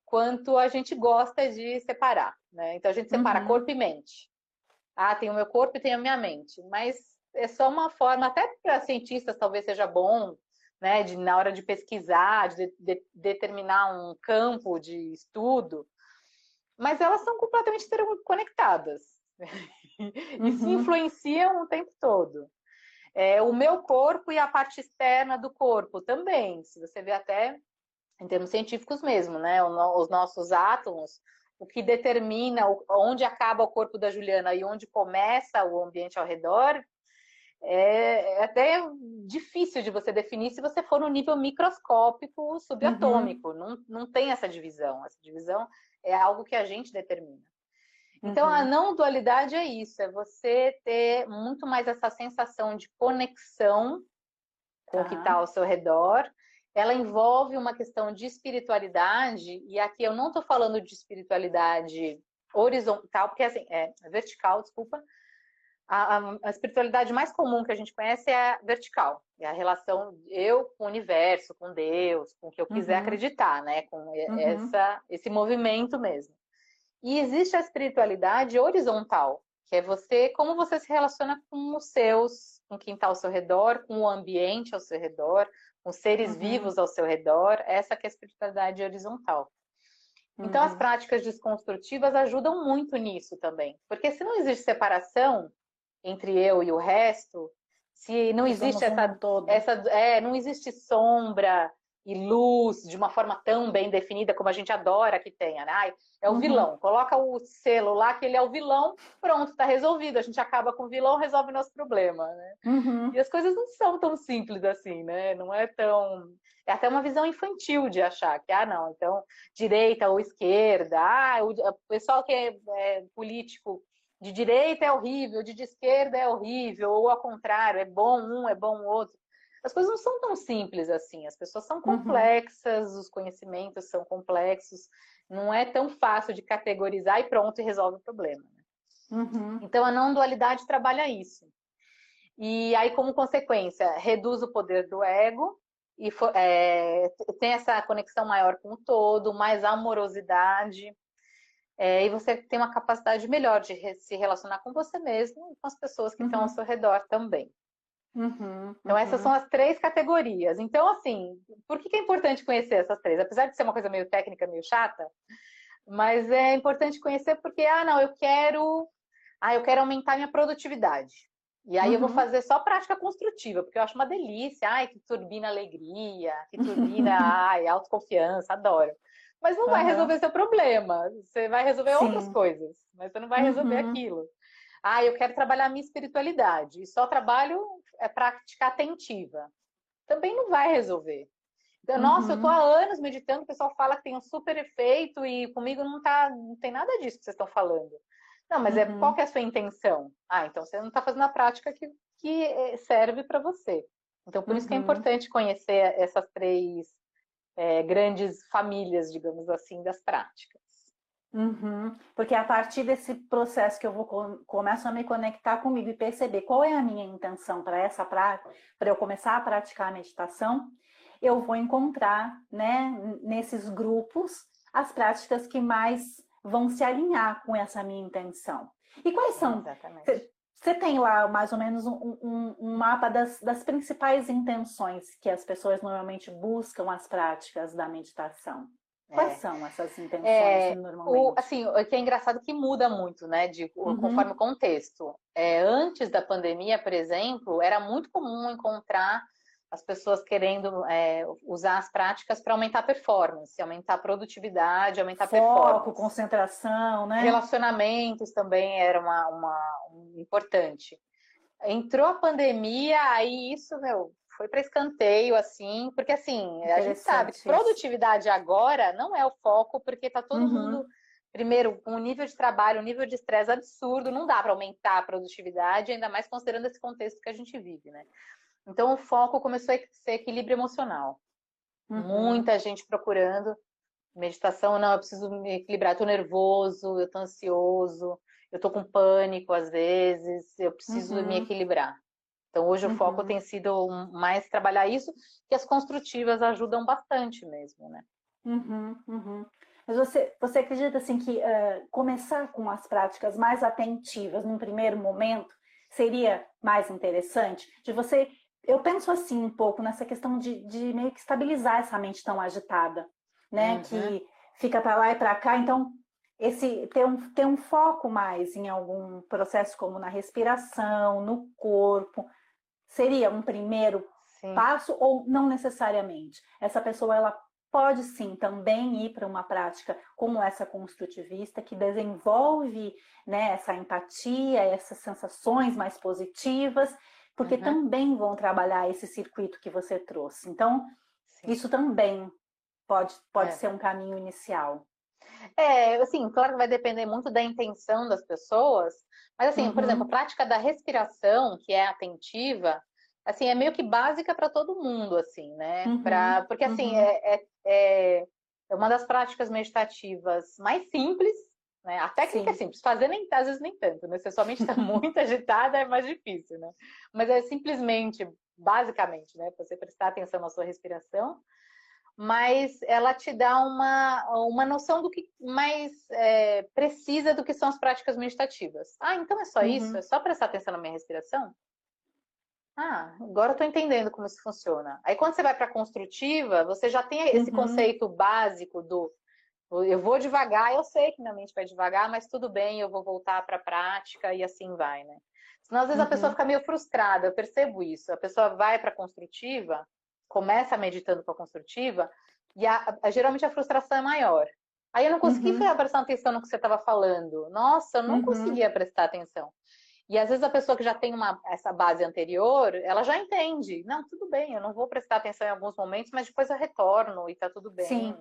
quanto a gente gosta de separar. Né? Então a gente separa uhum. corpo e mente. Ah, tem o meu corpo e tem a minha mente. Mas é só uma forma, até para cientistas talvez seja bom, né, de, na hora de pesquisar, de, de determinar um campo de estudo, mas elas são completamente conectadas e se uhum. influenciam o tempo todo. É, o meu corpo e a parte externa do corpo também, se você vê até em termos científicos mesmo, né? Os nossos átomos o que determina onde acaba o corpo da Juliana e onde começa o ambiente ao redor, é, é até difícil de você definir se você for no nível microscópico subatômico. Uhum. Não, não tem essa divisão. Essa divisão é algo que a gente determina. Então, uhum. a não dualidade é isso, é você ter muito mais essa sensação de conexão com tá. o que está ao seu redor, ela envolve uma questão de espiritualidade, e aqui eu não estou falando de espiritualidade horizontal, porque assim, é vertical, desculpa. A, a, a, espiritualidade mais comum que a gente conhece é a vertical, é a relação eu com o universo, com Deus, com o que eu quiser uhum. acreditar, né? Com uhum. essa, esse movimento mesmo. E existe a espiritualidade horizontal, que é você, como você se relaciona com os seus, com quem está ao seu redor, com o ambiente ao seu redor, com seres uhum. vivos ao seu redor, essa que é a espiritualidade horizontal. Então, uhum. as práticas desconstrutivas ajudam muito nisso também. Porque se não existe separação entre eu e o resto, se não existe essa, essa é, não existe sombra, e luz de uma forma tão bem definida como a gente adora que tenha, né? Ai, é o uhum. vilão, coloca o selo lá que ele é o vilão, pronto, está resolvido. A gente acaba com o vilão, resolve nosso problema, né? Uhum. E as coisas não são tão simples assim, né? Não é tão. É até uma visão infantil de achar que, ah, não, então, direita ou esquerda, ah, o pessoal que é, é político de direita é horrível, de, de esquerda é horrível, ou ao contrário, é bom um, é bom o outro. As coisas não são tão simples assim, as pessoas são uhum. complexas, uhum. os conhecimentos são complexos, não é tão fácil de categorizar e pronto, e resolve o problema. Né? Uhum. Então, a não dualidade trabalha isso. E aí, como consequência, reduz o poder do ego e é, tem essa conexão maior com o todo, mais amorosidade, é, e você tem uma capacidade melhor de se relacionar com você mesmo e com as pessoas que uhum. estão ao seu redor também. Uhum, então, essas uhum. são as três categorias. Então, assim, por que, é importante conhecer essas três? Apesar de ser uma coisa meio técnica, meio chata, mas é importante conhecer porque, ah, não, eu quero, ah, eu quero aumentar minha produtividade. E aí uhum. eu vou uhum. fazer só prática construtiva, porque eu acho uma delícia. Ai, que turbina alegria, que turbina, ai, autoconfiança, adoro. Mas não vai resolver seu problema. Você vai resolver Sim. outras coisas, mas você não vai resolver uhum. aquilo. Ah, eu quero trabalhar a minha espiritualidade e só trabalho é prática atentiva. Também não vai resolver. Então, nossa, eu tô uhum. há anos meditando, o pessoal fala que tem um super efeito e comigo não tá, não tem nada disso que vocês estão falando. Não, mas é, uhum. é qual que é a sua intenção? Ah, então você não está fazendo a prática que, que eh, serve para você. Então, por uhum. isso que é uhum. importante conhecer essas três é, grandes famílias, digamos assim, das práticas. Uhum. Porque a partir desse processo que eu vou começo a me conectar comigo e perceber qual é a minha intenção para essa prática, para eu começar a praticar a meditação, eu vou encontrar, né, nesses grupos as práticas que mais vão se alinhar com essa minha intenção. E quais são? Exatamente. Você tem lá mais ou menos um, um, um mapa das, das, principais intenções que as pessoas normalmente buscam as práticas da meditação. Quais é. são essas intenções é, normalmente? O, assim, o que é engraçado que muda muito, né, de, uhum. conforme o contexto. É, antes da pandemia, por exemplo, era muito comum encontrar as pessoas querendo é, usar as práticas para aumentar a performance, aumentar a produtividade, aumentar Foco, a performance. concentração, né? Relacionamentos também era uma, uma um, importante. Entrou a pandemia, aí isso, meu, foi para escanteio, assim, porque assim, a gente sabe que produtividade agora não é o foco, porque está todo uhum. mundo, primeiro, com um nível de trabalho, um nível de estresse absurdo, não dá para aumentar a produtividade, ainda mais considerando esse contexto que a gente vive, né? Então, o foco começou a ser equilíbrio emocional. Uhum. Muita gente procurando meditação. Não, eu preciso me equilibrar. Eu tô nervoso, eu tô ansioso, eu tô com pânico às vezes, eu preciso uhum. me equilibrar. Então, hoje uhum. o foco uhum. tem sido mais trabalhar isso, que as construtivas ajudam bastante mesmo, né? Uhum, uhum. Mas você, você acredita assim que uh, começar com as práticas mais atentivas num primeiro momento seria mais interessante? De você eu penso assim um pouco nessa questão de, de meio que estabilizar essa mente tão agitada, né? Uhum. Que fica para lá e para cá. Então, esse ter um, ter um foco mais em algum processo como na respiração, no corpo, seria um primeiro sim. passo ou não necessariamente? Essa pessoa ela pode sim também ir para uma prática como essa construtivista que desenvolve né, essa empatia, essas sensações mais positivas porque uhum. também vão trabalhar esse circuito que você trouxe. Então, Sim. isso também pode, pode é. ser um caminho inicial. É, assim, claro que vai depender muito da intenção das pessoas, mas assim, uhum. por exemplo, a prática da respiração, que é atentiva, assim, é meio que básica para todo mundo, assim, né? Uhum. Pra, porque assim, uhum. é, é, é uma das práticas meditativas mais simples né? A técnica é Sim. é simples, fazer nem, às vezes nem tanto, né? Se a sua mente está muito agitada, é mais difícil, né? Mas é simplesmente, basicamente, né? Você prestar atenção na sua respiração, mas ela te dá uma, uma noção do que mais é, precisa do que são as práticas meditativas. Ah, então é só uhum. isso? É só prestar atenção na minha respiração? Ah, agora eu estou entendendo como isso funciona. Aí quando você vai para a construtiva, você já tem esse uhum. conceito básico do eu vou devagar, eu sei que minha mente vai devagar, mas tudo bem, eu vou voltar para a prática e assim vai, né? Senão, às vezes, uhum. a pessoa uhum. fica meio frustrada, eu percebo isso. A pessoa vai para a construtiva, começa meditando para a construtiva, e a, a, geralmente a frustração é maior. Aí eu não consegui uhum. prestar atenção no que você estava falando. Nossa, eu não uhum. conseguia prestar atenção. E às vezes a pessoa que já tem uma, essa base anterior, ela já entende. Não, tudo bem, eu não vou prestar atenção em alguns momentos, mas depois eu retorno e tá tudo bem. Sim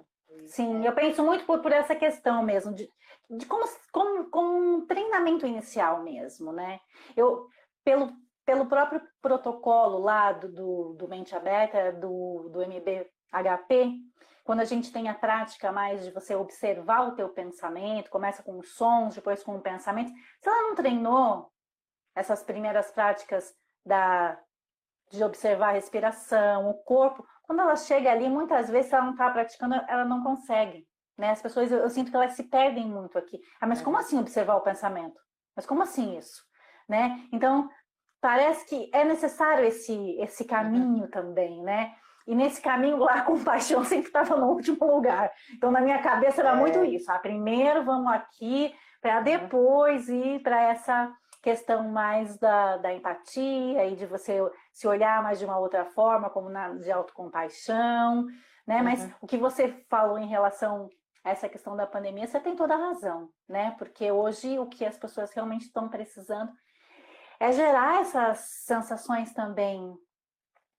Sim, eu penso muito por, por essa questão mesmo, de, de como, como, como um treinamento inicial mesmo, né? Eu, pelo, pelo próprio protocolo lá do, do, do Mente Aberta, do, do MBHP, quando a gente tem a prática mais de você observar o teu pensamento, começa com os sons, depois com o pensamento, se ela não treinou essas primeiras práticas da, de observar a respiração, o corpo, quando ela chega ali, muitas vezes, se ela não está praticando, ela não consegue. Né? As pessoas, eu, eu, sinto que elas se perdem muito aqui. Ah, mas como assim observar o pensamento? Mas como assim isso? Né? Então, parece que é necessário esse, esse caminho também, né? E nesse caminho lá, a compaixão sempre estava no último lugar. Então, na minha cabeça era é. muito isso. Ah, primeiro vamos aqui, para uhum. depois ir para essa questão mais da, da empatia e de você se olhar mais de uma outra forma, como na, de autocompaixão, né? Uhum. Mas o que você falou em relação a essa questão da pandemia, você tem toda a razão, né? Porque hoje o que as pessoas realmente estão precisando é gerar essas sensações também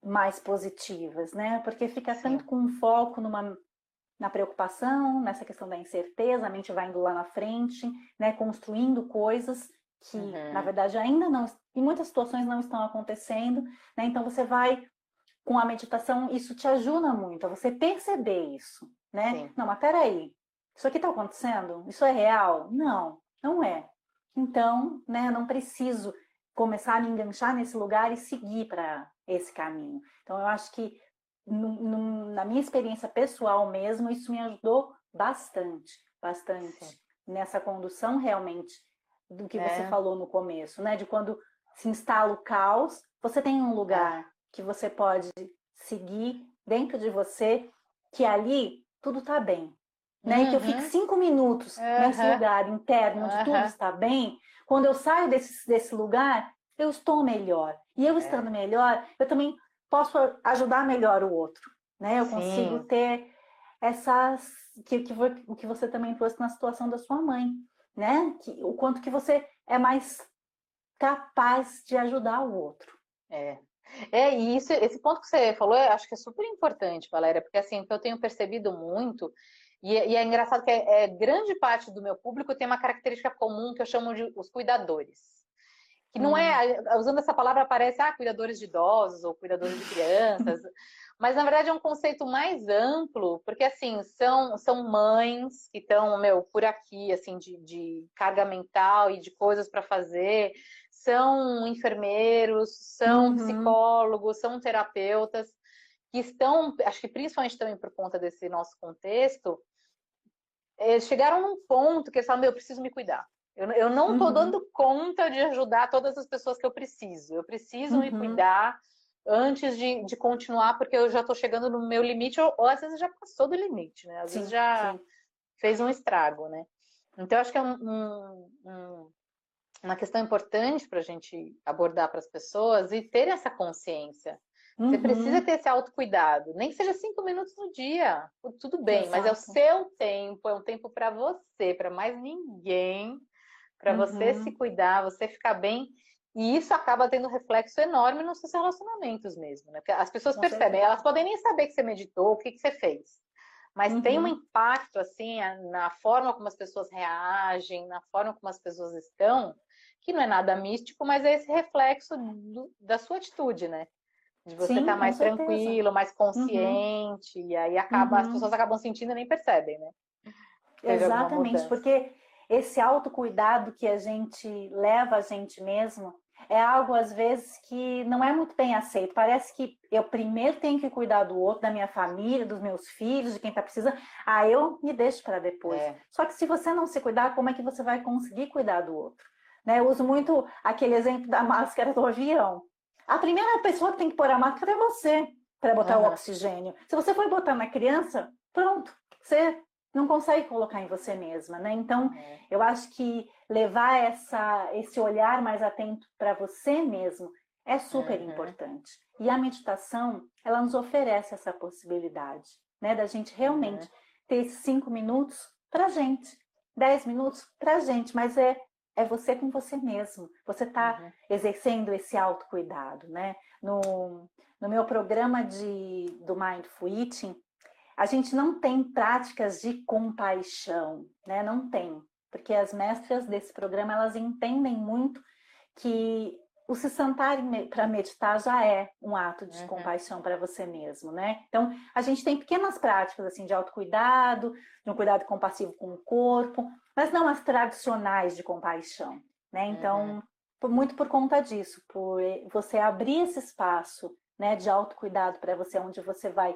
mais positivas, né? Porque fica Sim. tanto com foco numa na preocupação, nessa questão da incerteza, a mente vai indo lá na frente, né, construindo coisas que uhum. na verdade ainda não, em muitas situações não estão acontecendo, né? Então você vai com a meditação, isso te ajuda muito a você perceber isso, né? Sim. Não, mas peraí, isso aqui está acontecendo? Isso é real? Não, não é. Então, né, não preciso começar a me enganchar nesse lugar e seguir para esse caminho. Então, eu acho que na minha experiência pessoal mesmo, isso me ajudou bastante, bastante Sim. nessa condução realmente do que é. você falou no começo, né? De quando se instala o caos, você tem um lugar que você pode seguir dentro de você, que ali tudo está bem. Né? Uhum. Que eu fique cinco minutos uhum. nesse lugar interno onde uhum. tudo está bem. Quando eu saio desse, desse lugar, eu estou melhor. E eu é. estando melhor, eu também posso ajudar melhor o outro. Né? Eu Sim. consigo ter essas. Que, que, o que você também trouxe na situação da sua mãe né? Que, o quanto que você é mais capaz de ajudar o outro. É. É, e isso, esse ponto que você falou, eu acho que é super importante, Valéria, porque assim, o que eu tenho percebido muito, e, e é engraçado que é, é, grande parte do meu público tem uma característica comum que eu chamo de os cuidadores. Que não é, hum. usando essa palavra, parece, ah, cuidadores de idosos ou cuidadores de crianças. Mas na verdade é um conceito mais amplo, porque assim, são, são mães que estão, meu, por aqui, assim, de, de carga mental e de coisas para fazer, são enfermeiros, são uhum. psicólogos, são terapeutas, que estão, acho que principalmente também por conta desse nosso contexto, eles chegaram num ponto que eles falam, meu, eu preciso me cuidar. Eu, eu não estou uhum. dando conta de ajudar todas as pessoas que eu preciso. Eu preciso uhum. me cuidar antes de, de continuar, porque eu já estou chegando no meu limite, ou, ou, às vezes já passou do limite, né? Às sim, vezes já sim. fez um estrago, né? Então, acho que é um, um, um, uma questão importante para a gente abordar para as pessoas e ter essa consciência. Uhum. Você precisa ter esse autocuidado, nem que seja cinco minutos no dia, tudo bem, Exato. mas é o seu tempo, é um tempo para você, para mais ninguém, para uhum. você se cuidar, você ficar bem e isso acaba tendo reflexo enorme nos seus relacionamentos mesmo, né? Porque as pessoas Com percebem, certeza. elas podem nem saber que você meditou, o que, que você fez. Mas uhum. tem um uhum. impacto, assim, na forma como as pessoas reagem, na forma como as pessoas estão, que não é nada místico, mas é esse reflexo do, da sua atitude, né? De você estar tá mais tranquilo, mais uhum. consciente, uhum. e aí acaba, as uhum. pessoas acabam sentindo e nem percebem, né? Exatamente, porque esse autocuidado que a gente leva a gente mesmo é algo, às vezes, que não é muito bem aceito. Parece que eu primeiro tenho que cuidar do outro, da minha família, dos meus filhos, de quem está precisando. Ah, eu me deixo para depois. É. Só que se você não se cuidar, como é que você vai conseguir cuidar do outro? Né? Eu uso muito aquele exemplo da máscara do avião. A primeira pessoa que tem que pôr a máscara é você, para botar uhum. o oxigênio. Se você for botar na criança, pronto, você não consegue colocar em você mesma, né? Então, é. eu acho que levar essa, esse olhar mais atento para você mesmo é super uhum. importante. E a meditação, ela nos oferece essa possibilidade, né? Da gente realmente uhum. ter esses cinco minutos para gente, dez minutos para gente, mas é é você com você mesmo. Você está uhum. exercendo esse autocuidado, né? No, no meu programa de, do Mindful Eating, a gente não tem práticas de compaixão, né? Não tem, porque as mestras desse programa elas entendem muito que o se sentar para meditar já é um ato de uhum. compaixão para você mesmo, né? Então, a gente tem pequenas práticas assim de autocuidado, de um cuidado compassivo com o corpo, mas não as tradicionais de compaixão, né? Então, uhum. por, muito por conta disso, por você abrir esse espaço, né, de autocuidado para você, onde você vai,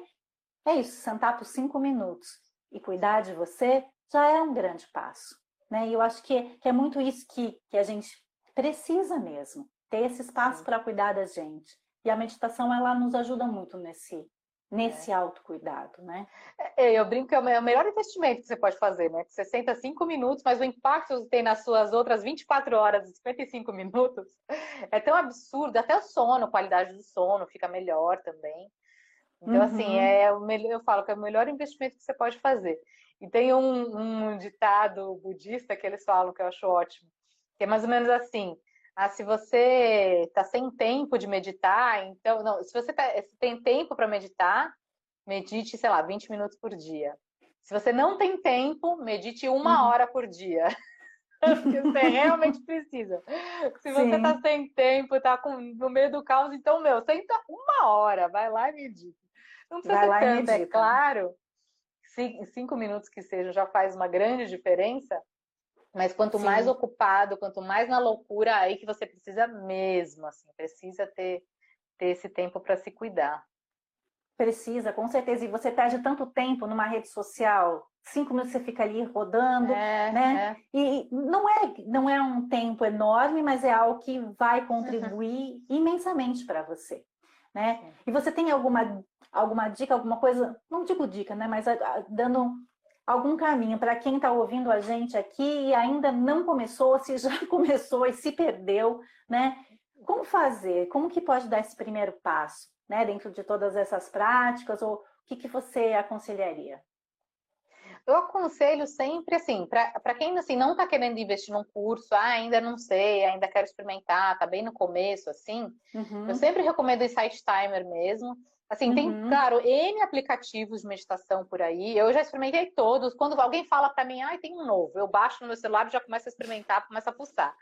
é isso, sentar por cinco minutos e cuidar de você, já é um grande passo, né? E eu acho que, que é muito isso que, que a gente precisa mesmo, ter esse espaço para cuidar da gente. E a meditação, ela nos ajuda muito nesse, nesse é. autocuidado, né? É, eu brinco que é, é o melhor investimento que você pode fazer, né? Você senta cinco minutos, mas o impacto que tem nas suas outras 24 horas e 55 minutos é tão absurdo, até o sono, a qualidade do sono fica melhor também. Então, assim, uhum. assim, é o melhor, eu falo que é o melhor investimento que você pode fazer. E tem um, um ditado budista que eles falam que eu acho ótimo, que é mais ou menos assim: ah, se você está sem tempo de meditar, então, não, se você tá, se tem tempo para meditar, medite, sei lá, 20 minutos por dia. Se você não tem tempo, medite uma uhum. hora por dia. Porque você realmente precisa. Se você está sem tempo, está no meio do caos, então, meu, senta uma hora, vai lá e medita. Não precisa vai ser tanto, é claro. Cinco minutos que sejam já faz uma grande diferença, mas quanto Sim. mais ocupado, quanto mais na loucura, aí que você precisa mesmo, assim, precisa ter, ter esse tempo para se cuidar. Precisa, com certeza. E você perde tanto tempo numa rede social, cinco minutos você fica ali rodando, é, né? É. E não é, não é um tempo enorme, mas é algo que vai contribuir uhum. imensamente para você, né? E você tem alguma, alguma dica, alguma coisa, não digo dica, né? Mas dando algum caminho para quem está ouvindo a gente aqui e ainda não começou, se já começou e se perdeu, né? Como fazer? Como que pode dar esse primeiro passo, né? Dentro de todas essas práticas, ou o que, que você aconselharia? Eu aconselho sempre assim, para quem assim não está querendo investir num curso, ah, ainda não sei, ainda quero experimentar, tá bem no começo, assim, uhum. eu sempre recomendo o Insight Timer mesmo. Assim, uhum. tem, claro, N aplicativos de meditação por aí. Eu já experimentei todos. Quando alguém fala para mim, ah, tem um novo, eu baixo no meu celular e já começo a experimentar, começo a pulsar.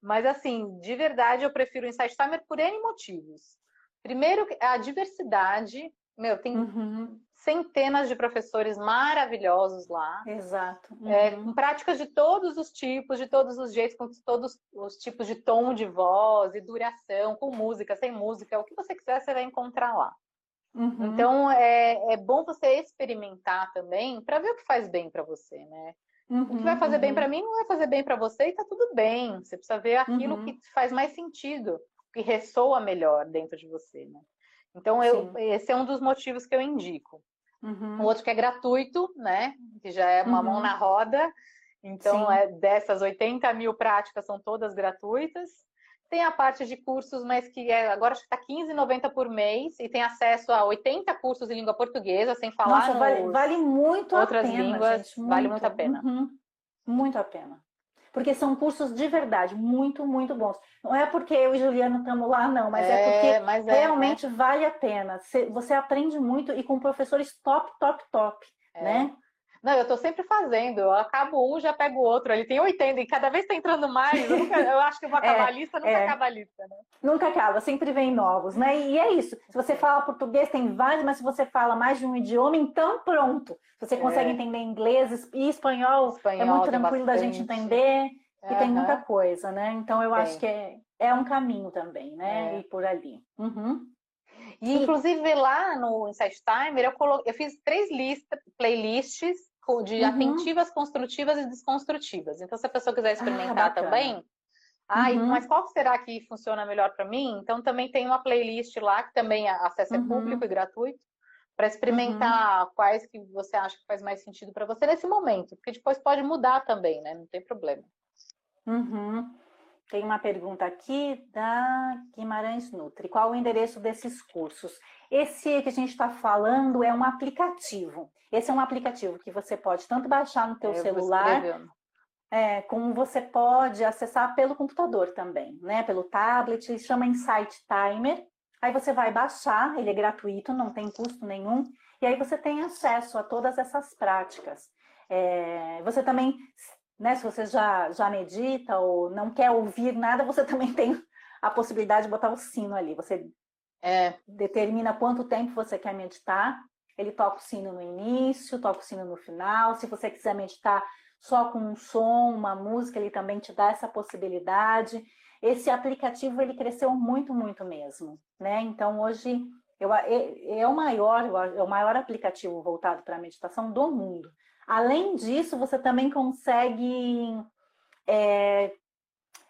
Mas, assim, de verdade, eu prefiro o Insight Timer por N motivos. Primeiro, a diversidade. Meu, tem uhum. centenas de professores maravilhosos lá. Exato. Uhum. É, com práticas de todos os tipos, de todos os jeitos, com todos os tipos de tom de voz e duração, com música, sem música, o que você quiser, você vai encontrar lá. Uhum. Então é, é bom você experimentar também para ver o que faz bem para você, né? Uhum, o que vai fazer uhum. bem para mim não vai fazer bem para você e tá tudo bem. Você precisa ver aquilo uhum. que faz mais sentido, que ressoa melhor dentro de você, né? Então eu, esse é um dos motivos que eu indico. Uhum. O outro que é gratuito, né? Que já é uma mão uhum. na roda. Então, é dessas 80 mil práticas são todas gratuitas. Tem a parte de cursos, mas que é, agora acho que está R$15,90 por mês e tem acesso a 80 cursos em língua portuguesa, sem falar Nossa, vale, vale, muito outras a pena, línguas. Gente, muito, vale muito a pena. Uhum, muito a pena. Porque são cursos de verdade, muito, muito bons. Não é porque eu e Juliana estamos lá, não, mas é, é porque mas é, realmente é. vale a pena. Você aprende muito e com professores top, top, top, é. né? Não, eu estou sempre fazendo. Eu acabo um, já pego o outro. Ele tem 80 e cada vez está entrando mais. Eu, nunca, eu, acho que eu vou acabar é, a lista, nunca é. acaba a lista, né? Nunca acaba, sempre vem novos, né? E é isso. Se você fala português, tem vários, mas se você fala mais de um idioma, então pronto. Você é. consegue entender inglês e espanhol, espanhol é muito tranquilo da gente entender. Uhum. E tem muita coisa, né? Então eu tem. acho que é, é um caminho também, né? É. E por ali. Uhum. E, inclusive, lá no Insight Timer, eu, colo... eu fiz três listas, playlists de uhum. atentivas, construtivas e desconstrutivas. Então, se a pessoa quiser experimentar ah, também, ah, uhum. mas qual será que funciona melhor para mim? Então, também tem uma playlist lá que também acesso é uhum. público e gratuito para experimentar uhum. quais que você acha que faz mais sentido para você nesse momento, porque depois pode mudar também, né? Não tem problema. Uhum. Tem uma pergunta aqui da Guimarães Nutri. Qual o endereço desses cursos? Esse que a gente está falando é um aplicativo. Esse é um aplicativo que você pode tanto baixar no teu celular, é, como você pode acessar pelo computador também, né? Pelo tablet, ele chama Insight Timer. Aí você vai baixar, ele é gratuito, não tem custo nenhum. E aí você tem acesso a todas essas práticas. É, você também, né, se você já, já medita ou não quer ouvir nada, você também tem a possibilidade de botar o sino ali. Você é, determina quanto tempo você quer meditar. Ele toca o sino no início, toca o sino no final. Se você quiser meditar só com um som, uma música, ele também te dá essa possibilidade. Esse aplicativo ele cresceu muito, muito mesmo, né? Então hoje eu, é, é o maior, é o maior aplicativo voltado para a meditação do mundo. Além disso, você também consegue é,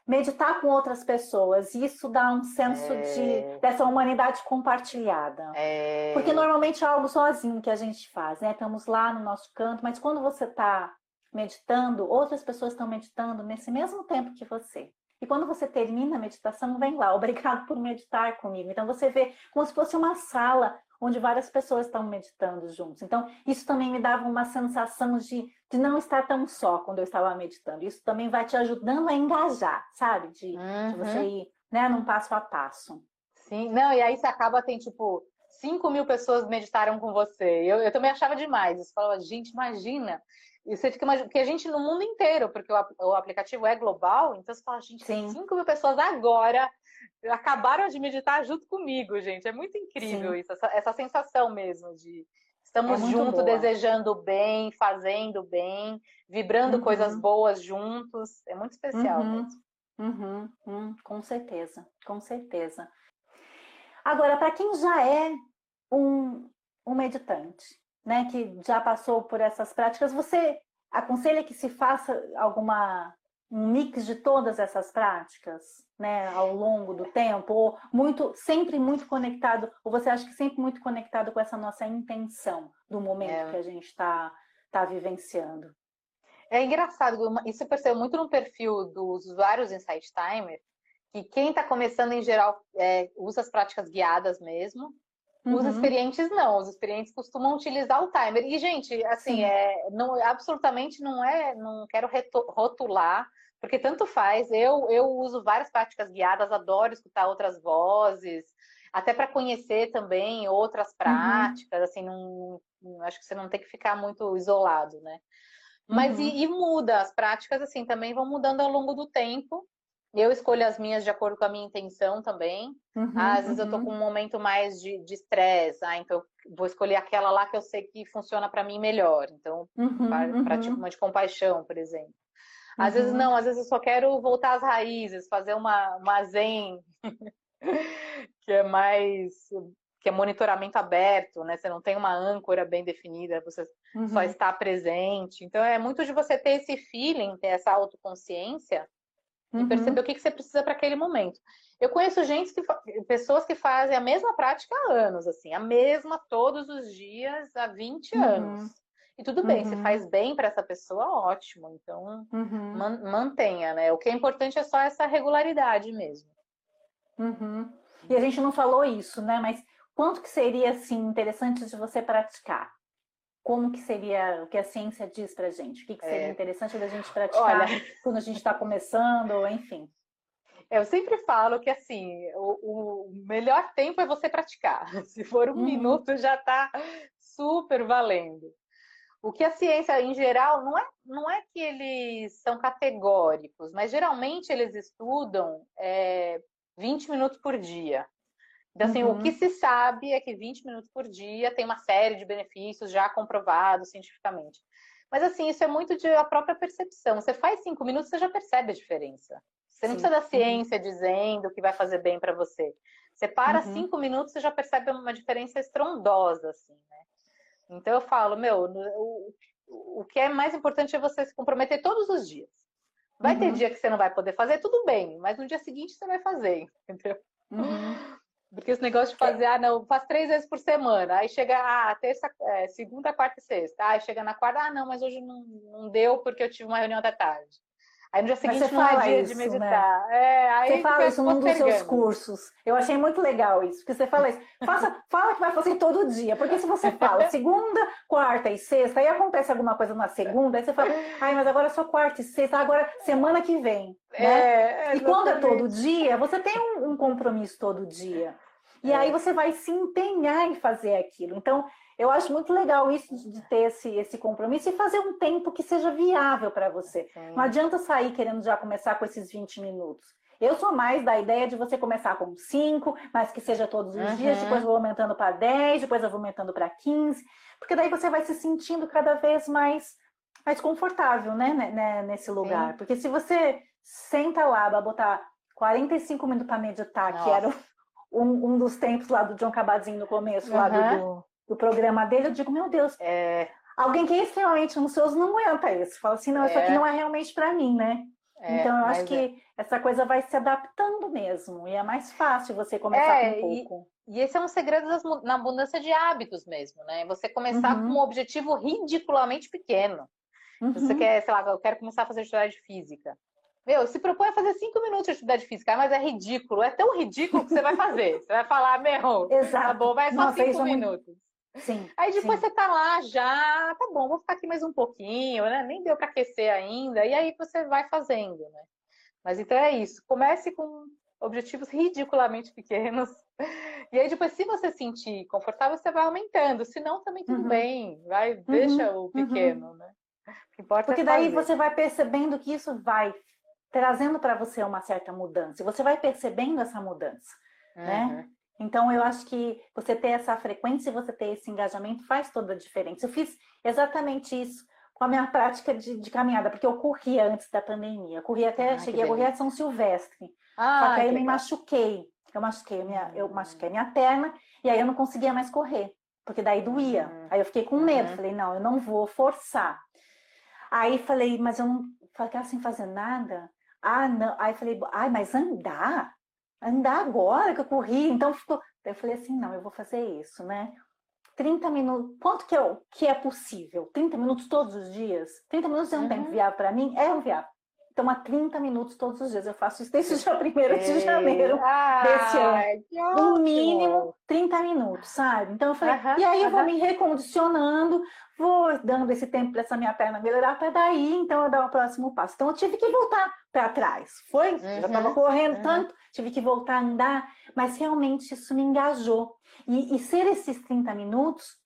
meditar com outras pessoas. Isso dá um senso é... de, dessa humanidade compartilhada. É... Porque normalmente é algo sozinho que a gente faz, né? Estamos lá no nosso canto, mas quando você está meditando, outras pessoas estão meditando nesse mesmo tempo que você. E quando você termina a meditação, vem lá, obrigado por meditar comigo. Então você vê como se fosse uma sala onde várias pessoas estão meditando juntos. Então, isso também me dava uma sensação de, de não estar tão só quando eu estava meditando. Isso também vai te ajudando a engajar, sabe? De, uhum. de você ir né, num passo a passo. Sim, não, e aí você acaba, tem tipo, 5 mil pessoas meditaram com você. Eu, eu também achava demais. Você falava, gente, imagina. E você fica imaginando, porque a gente no mundo inteiro, porque o, o aplicativo é global, então você fala, gente, Sim. 5 mil pessoas agora acabaram de meditar junto comigo, gente. É muito incrível Sim. isso, essa, essa, sensação mesmo de estamos é juntos, desejando bem, fazendo bem, vibrando uhum. coisas boas juntos. É muito especial uhum. mesmo. Uhum. Hum, com certeza, com certeza. Agora, para quem já é um, um meditante, né, que já passou por essas práticas, você aconselha que se faça alguma um mix de todas essas práticas, né, ao longo do tempo, ou muito, sempre muito conectado, ou você acha que sempre muito conectado com essa nossa intenção do momento é. que a gente está tá vivenciando? É engraçado, isso percebeu muito no perfil dos usuários Insight Timer, que quem está começando em geral é, usa as práticas guiadas mesmo, Uhum. Os experientes não, os experientes costumam utilizar o timer. E, gente, assim, é, não, absolutamente não é, não quero rotular, porque tanto faz. Eu, eu uso várias práticas guiadas, adoro escutar outras vozes, até para conhecer também outras uhum. práticas, uhum. assim, não, acho que você não tem que ficar muito isolado, né? Mas uhum. e, e muda, as práticas, assim, também vão mudando ao longo do tempo. Eu escolho as minhas de acordo com a minha intenção também. Uhum, Às vezes uhum. eu tô uhum. com um momento mais de estresse, ah, então vou escolher aquela lá que eu sei que funciona para mim melhor. Então, uhum, pratico uhum. uma de compaixão, por exemplo. Às vezes uhum. não, às vezes eu só quero voltar às raízes, fazer uma, uma zen, que é mais que é monitoramento aberto, né? Você não tem uma âncora bem definida, você só está presente. Então é muito de você ter esse feeling, ter essa autoconsciência uhum. e perceber o que, que você precisa para aquele momento. Eu conheço gente que pessoas que fazem a mesma prática há anos, assim, a mesma todos os dias há 20 uhum. anos. E tudo bem, se uhum. faz bem para essa pessoa, ótimo. Então, uhum. man mantenha, né? O que é importante é só essa regularidade mesmo. Uhum. E a gente não falou isso, né? Mas quanto que seria, assim, interessante de você praticar? como que seria o que a ciência diz para gente? O que, que seria é. interessante da gente praticar Olha... quando a gente está começando, enfim. Eu sempre falo que assim, o, o, melhor tempo é você praticar. Se for um uhum. minuto, já está super valendo. O que a ciência, em geral, não é, não é que eles são categóricos, mas geralmente eles estudam é, 20 minutos por dia. Então, assim, uhum. o que se sabe é que 20 minutos por dia tem uma série de benefícios já comprovados cientificamente. Mas, assim, isso é muito de a própria percepção. Você faz cinco minutos, você já percebe a diferença. Você não Sim. precisa da ciência dizendo que vai fazer bem para você. Você para uhum. cinco minutos, você já percebe uma diferença estrondosa, assim, né? Então, eu falo, meu, o, o que é mais importante é você se comprometer todos os dias. Vai uhum. ter dia que você não vai poder fazer, tudo bem, mas no dia seguinte você vai fazer, entendeu? Uhum. Porque esse negócio de é. fazer, ah, não, faz três vezes por semana. Aí chega, ah, terça, é, segunda, quarta e sexta. Aí chega na quarta, ah, não, mas hoje não, não deu porque eu tive uma reunião da tarde. Aí no dia seguinte não é dia isso, de né? meditar. Né? É, aí você fala isso num dos seus cursos. Eu achei muito legal isso, porque você fala isso. Faça, fala que vai fazer todo dia, porque se você fala segunda, quarta e sexta, aí acontece alguma coisa na segunda, aí você fala, ai, mas agora é só quarta e sexta, agora semana que vem. Né? É, e quando é todo dia, você tem um, um compromisso todo dia. E é. aí você vai se empenhar em fazer aquilo. Então, eu acho muito legal isso de ter esse, esse compromisso e fazer um tempo que seja viável para você. Sim. Não adianta sair querendo já começar com esses 20 minutos. Eu sou mais da ideia de você começar com 5, mas que seja todos os uhum. dias, depois vou aumentando para 10, depois eu vou aumentando para 15, porque daí você vai se sentindo cada vez mais, mais confortável, né, né, né nesse lugar. Sim. Porque se você senta lá, vai botar 45 minutos para meditar, Nossa. que era um, um, dos tempos lá do John Cabazinho no começo, uhum. lá do, do programa dele, eu digo, meu Deus, é... alguém que é extremamente ansioso não aguenta isso. Fala assim, não, é... isso aqui é. não é realmente para mim, né? É, então eu acho que é. essa coisa vai se adaptando mesmo, e é mais fácil você começar é, com um pouco. E, e, esse é um segredo das, na mudança de hábitos mesmo, né? Você começar uhum. com um objetivo ridiculamente pequeno. Uhum. Você quer, sei lá, eu quero começar a fazer atividade física. Meu, se propõe a fazer cinco minutos de atividade física, mas é ridículo, é tão ridículo que você vai fazer. Você vai falar, meu, Exato. tá bom, vai só Nossa, cinco minutos. Sim, Aí depois sim. você tá lá já, tá bom, vou ficar aqui mais um pouquinho, né? Nem deu para aquecer ainda, e aí você vai fazendo, né? Mas então é isso. Comece com objetivos ridiculamente pequenos. E aí depois, se você sentir confortável, você vai aumentando. Se não, também tudo uhum. bem. Vai, uhum. deixa o uhum. pequeno, uhum. né? O que importa é Porque é daí você vai percebendo que isso vai trazendo para você uma certa mudança. E você vai percebendo essa mudança, né? Então, eu acho que você ter essa frequência e você ter esse engajamento faz toda a diferença. Eu fiz exatamente isso com a minha prática de, de caminhada, porque eu corria antes da pandemia. Eu corria até, ah, cheguei a correr a São Silvestre. Ah, só que aí eu me machuquei. Eu machuquei, minha, eu hum. machuquei minha perna e aí eu não conseguia mais correr, porque daí doía. Uhum. Aí eu fiquei com medo, uhum. falei, não, eu não vou forçar. Aí falei, mas eu não falei, sem fazer nada. Ah, não. Aí falei, ai, mas andar? Andar agora que eu corri, então ficou. Eu falei assim, não, eu vou fazer isso, né? 30 minutos, quanto que, eu, que é possível? 30 minutos todos os dias? 30 minutos é um uhum. tempo viável para mim? É um viável. Então, há 30 minutos todos os dias. Eu faço isso desde o dia 1 de janeiro ah, desse ano. No mínimo 30 minutos, sabe? Então, eu falei, uhum, e aí eu vou me recondicionando, vou dando esse tempo para essa minha perna melhorar, para daí, então, eu dar o próximo passo. Então, eu tive que voltar para trás. Foi? Uhum, eu estava correndo uhum. tanto, tive que voltar a andar, mas realmente isso me engajou. E, e ser esses 30 minutos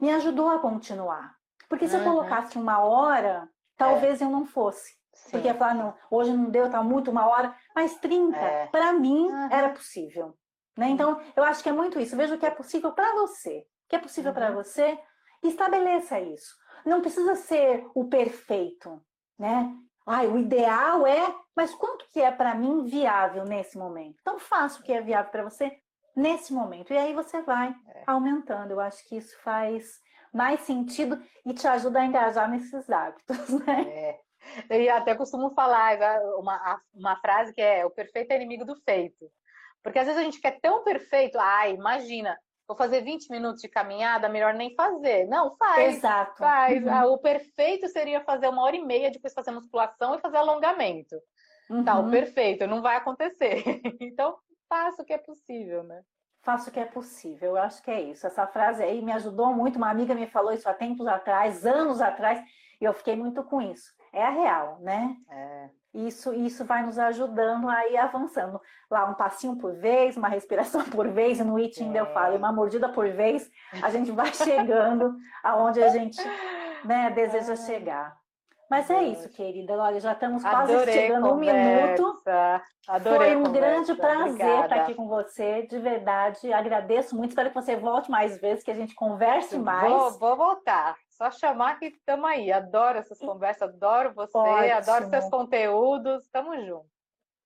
me ajudou a continuar. Porque se eu uhum. colocasse uma hora, talvez é. eu não fosse. Sim. Porque ia falar, não, hoje não deu, tá muito uma hora, mas 30, é. para mim, uhum. era possível. Né? Então, eu acho que é muito isso. Veja o que é possível para você. O que é possível uhum. para você, estabeleça isso. Não precisa ser o perfeito, né? Ai, o ideal é, mas quanto que é para mim viável nesse momento? Então, faça o que é viável para você nesse momento. E aí você vai é. aumentando. Eu acho que isso faz mais sentido e te ajuda a engajar nesses hábitos, né? É. Eu até costumo falar uma, uma frase que é o perfeito é inimigo do feito. Porque às vezes a gente quer tão perfeito, ai, imagina, vou fazer 20 minutos de caminhada, melhor nem fazer. Não, faz. Exato. Faz. Uhum. Ah, o perfeito seria fazer uma hora e meia, depois fazer musculação e fazer alongamento. Uhum. Tá, o uhum. perfeito não vai acontecer. então, faça o que é possível, né? Faça o que é possível, eu acho que é isso. Essa frase aí me ajudou muito. Uma amiga me falou isso há tempos atrás, anos atrás, e eu fiquei muito com isso é a real, né? É. Isso, isso vai nos ajudando a ir avançando. Lá, um passinho por vez, uma respiração por vez, no it ainda é. eu falo, uma mordida por vez, a gente vai chegando aonde a gente né, deseja chegar. Mas é isso, querida. Olha, já estamos quase Adorei chegando um minuto. Adorei Foi um grande prazer Obrigada. estar aqui com você, de verdade. Agradeço muito. Espero que você volte mais vezes, que a gente converse mais. Vou, vou voltar. Só chamar que estamos aí. Adoro essas conversas, adoro você, Ótimo. adoro seus conteúdos. Tamo junto.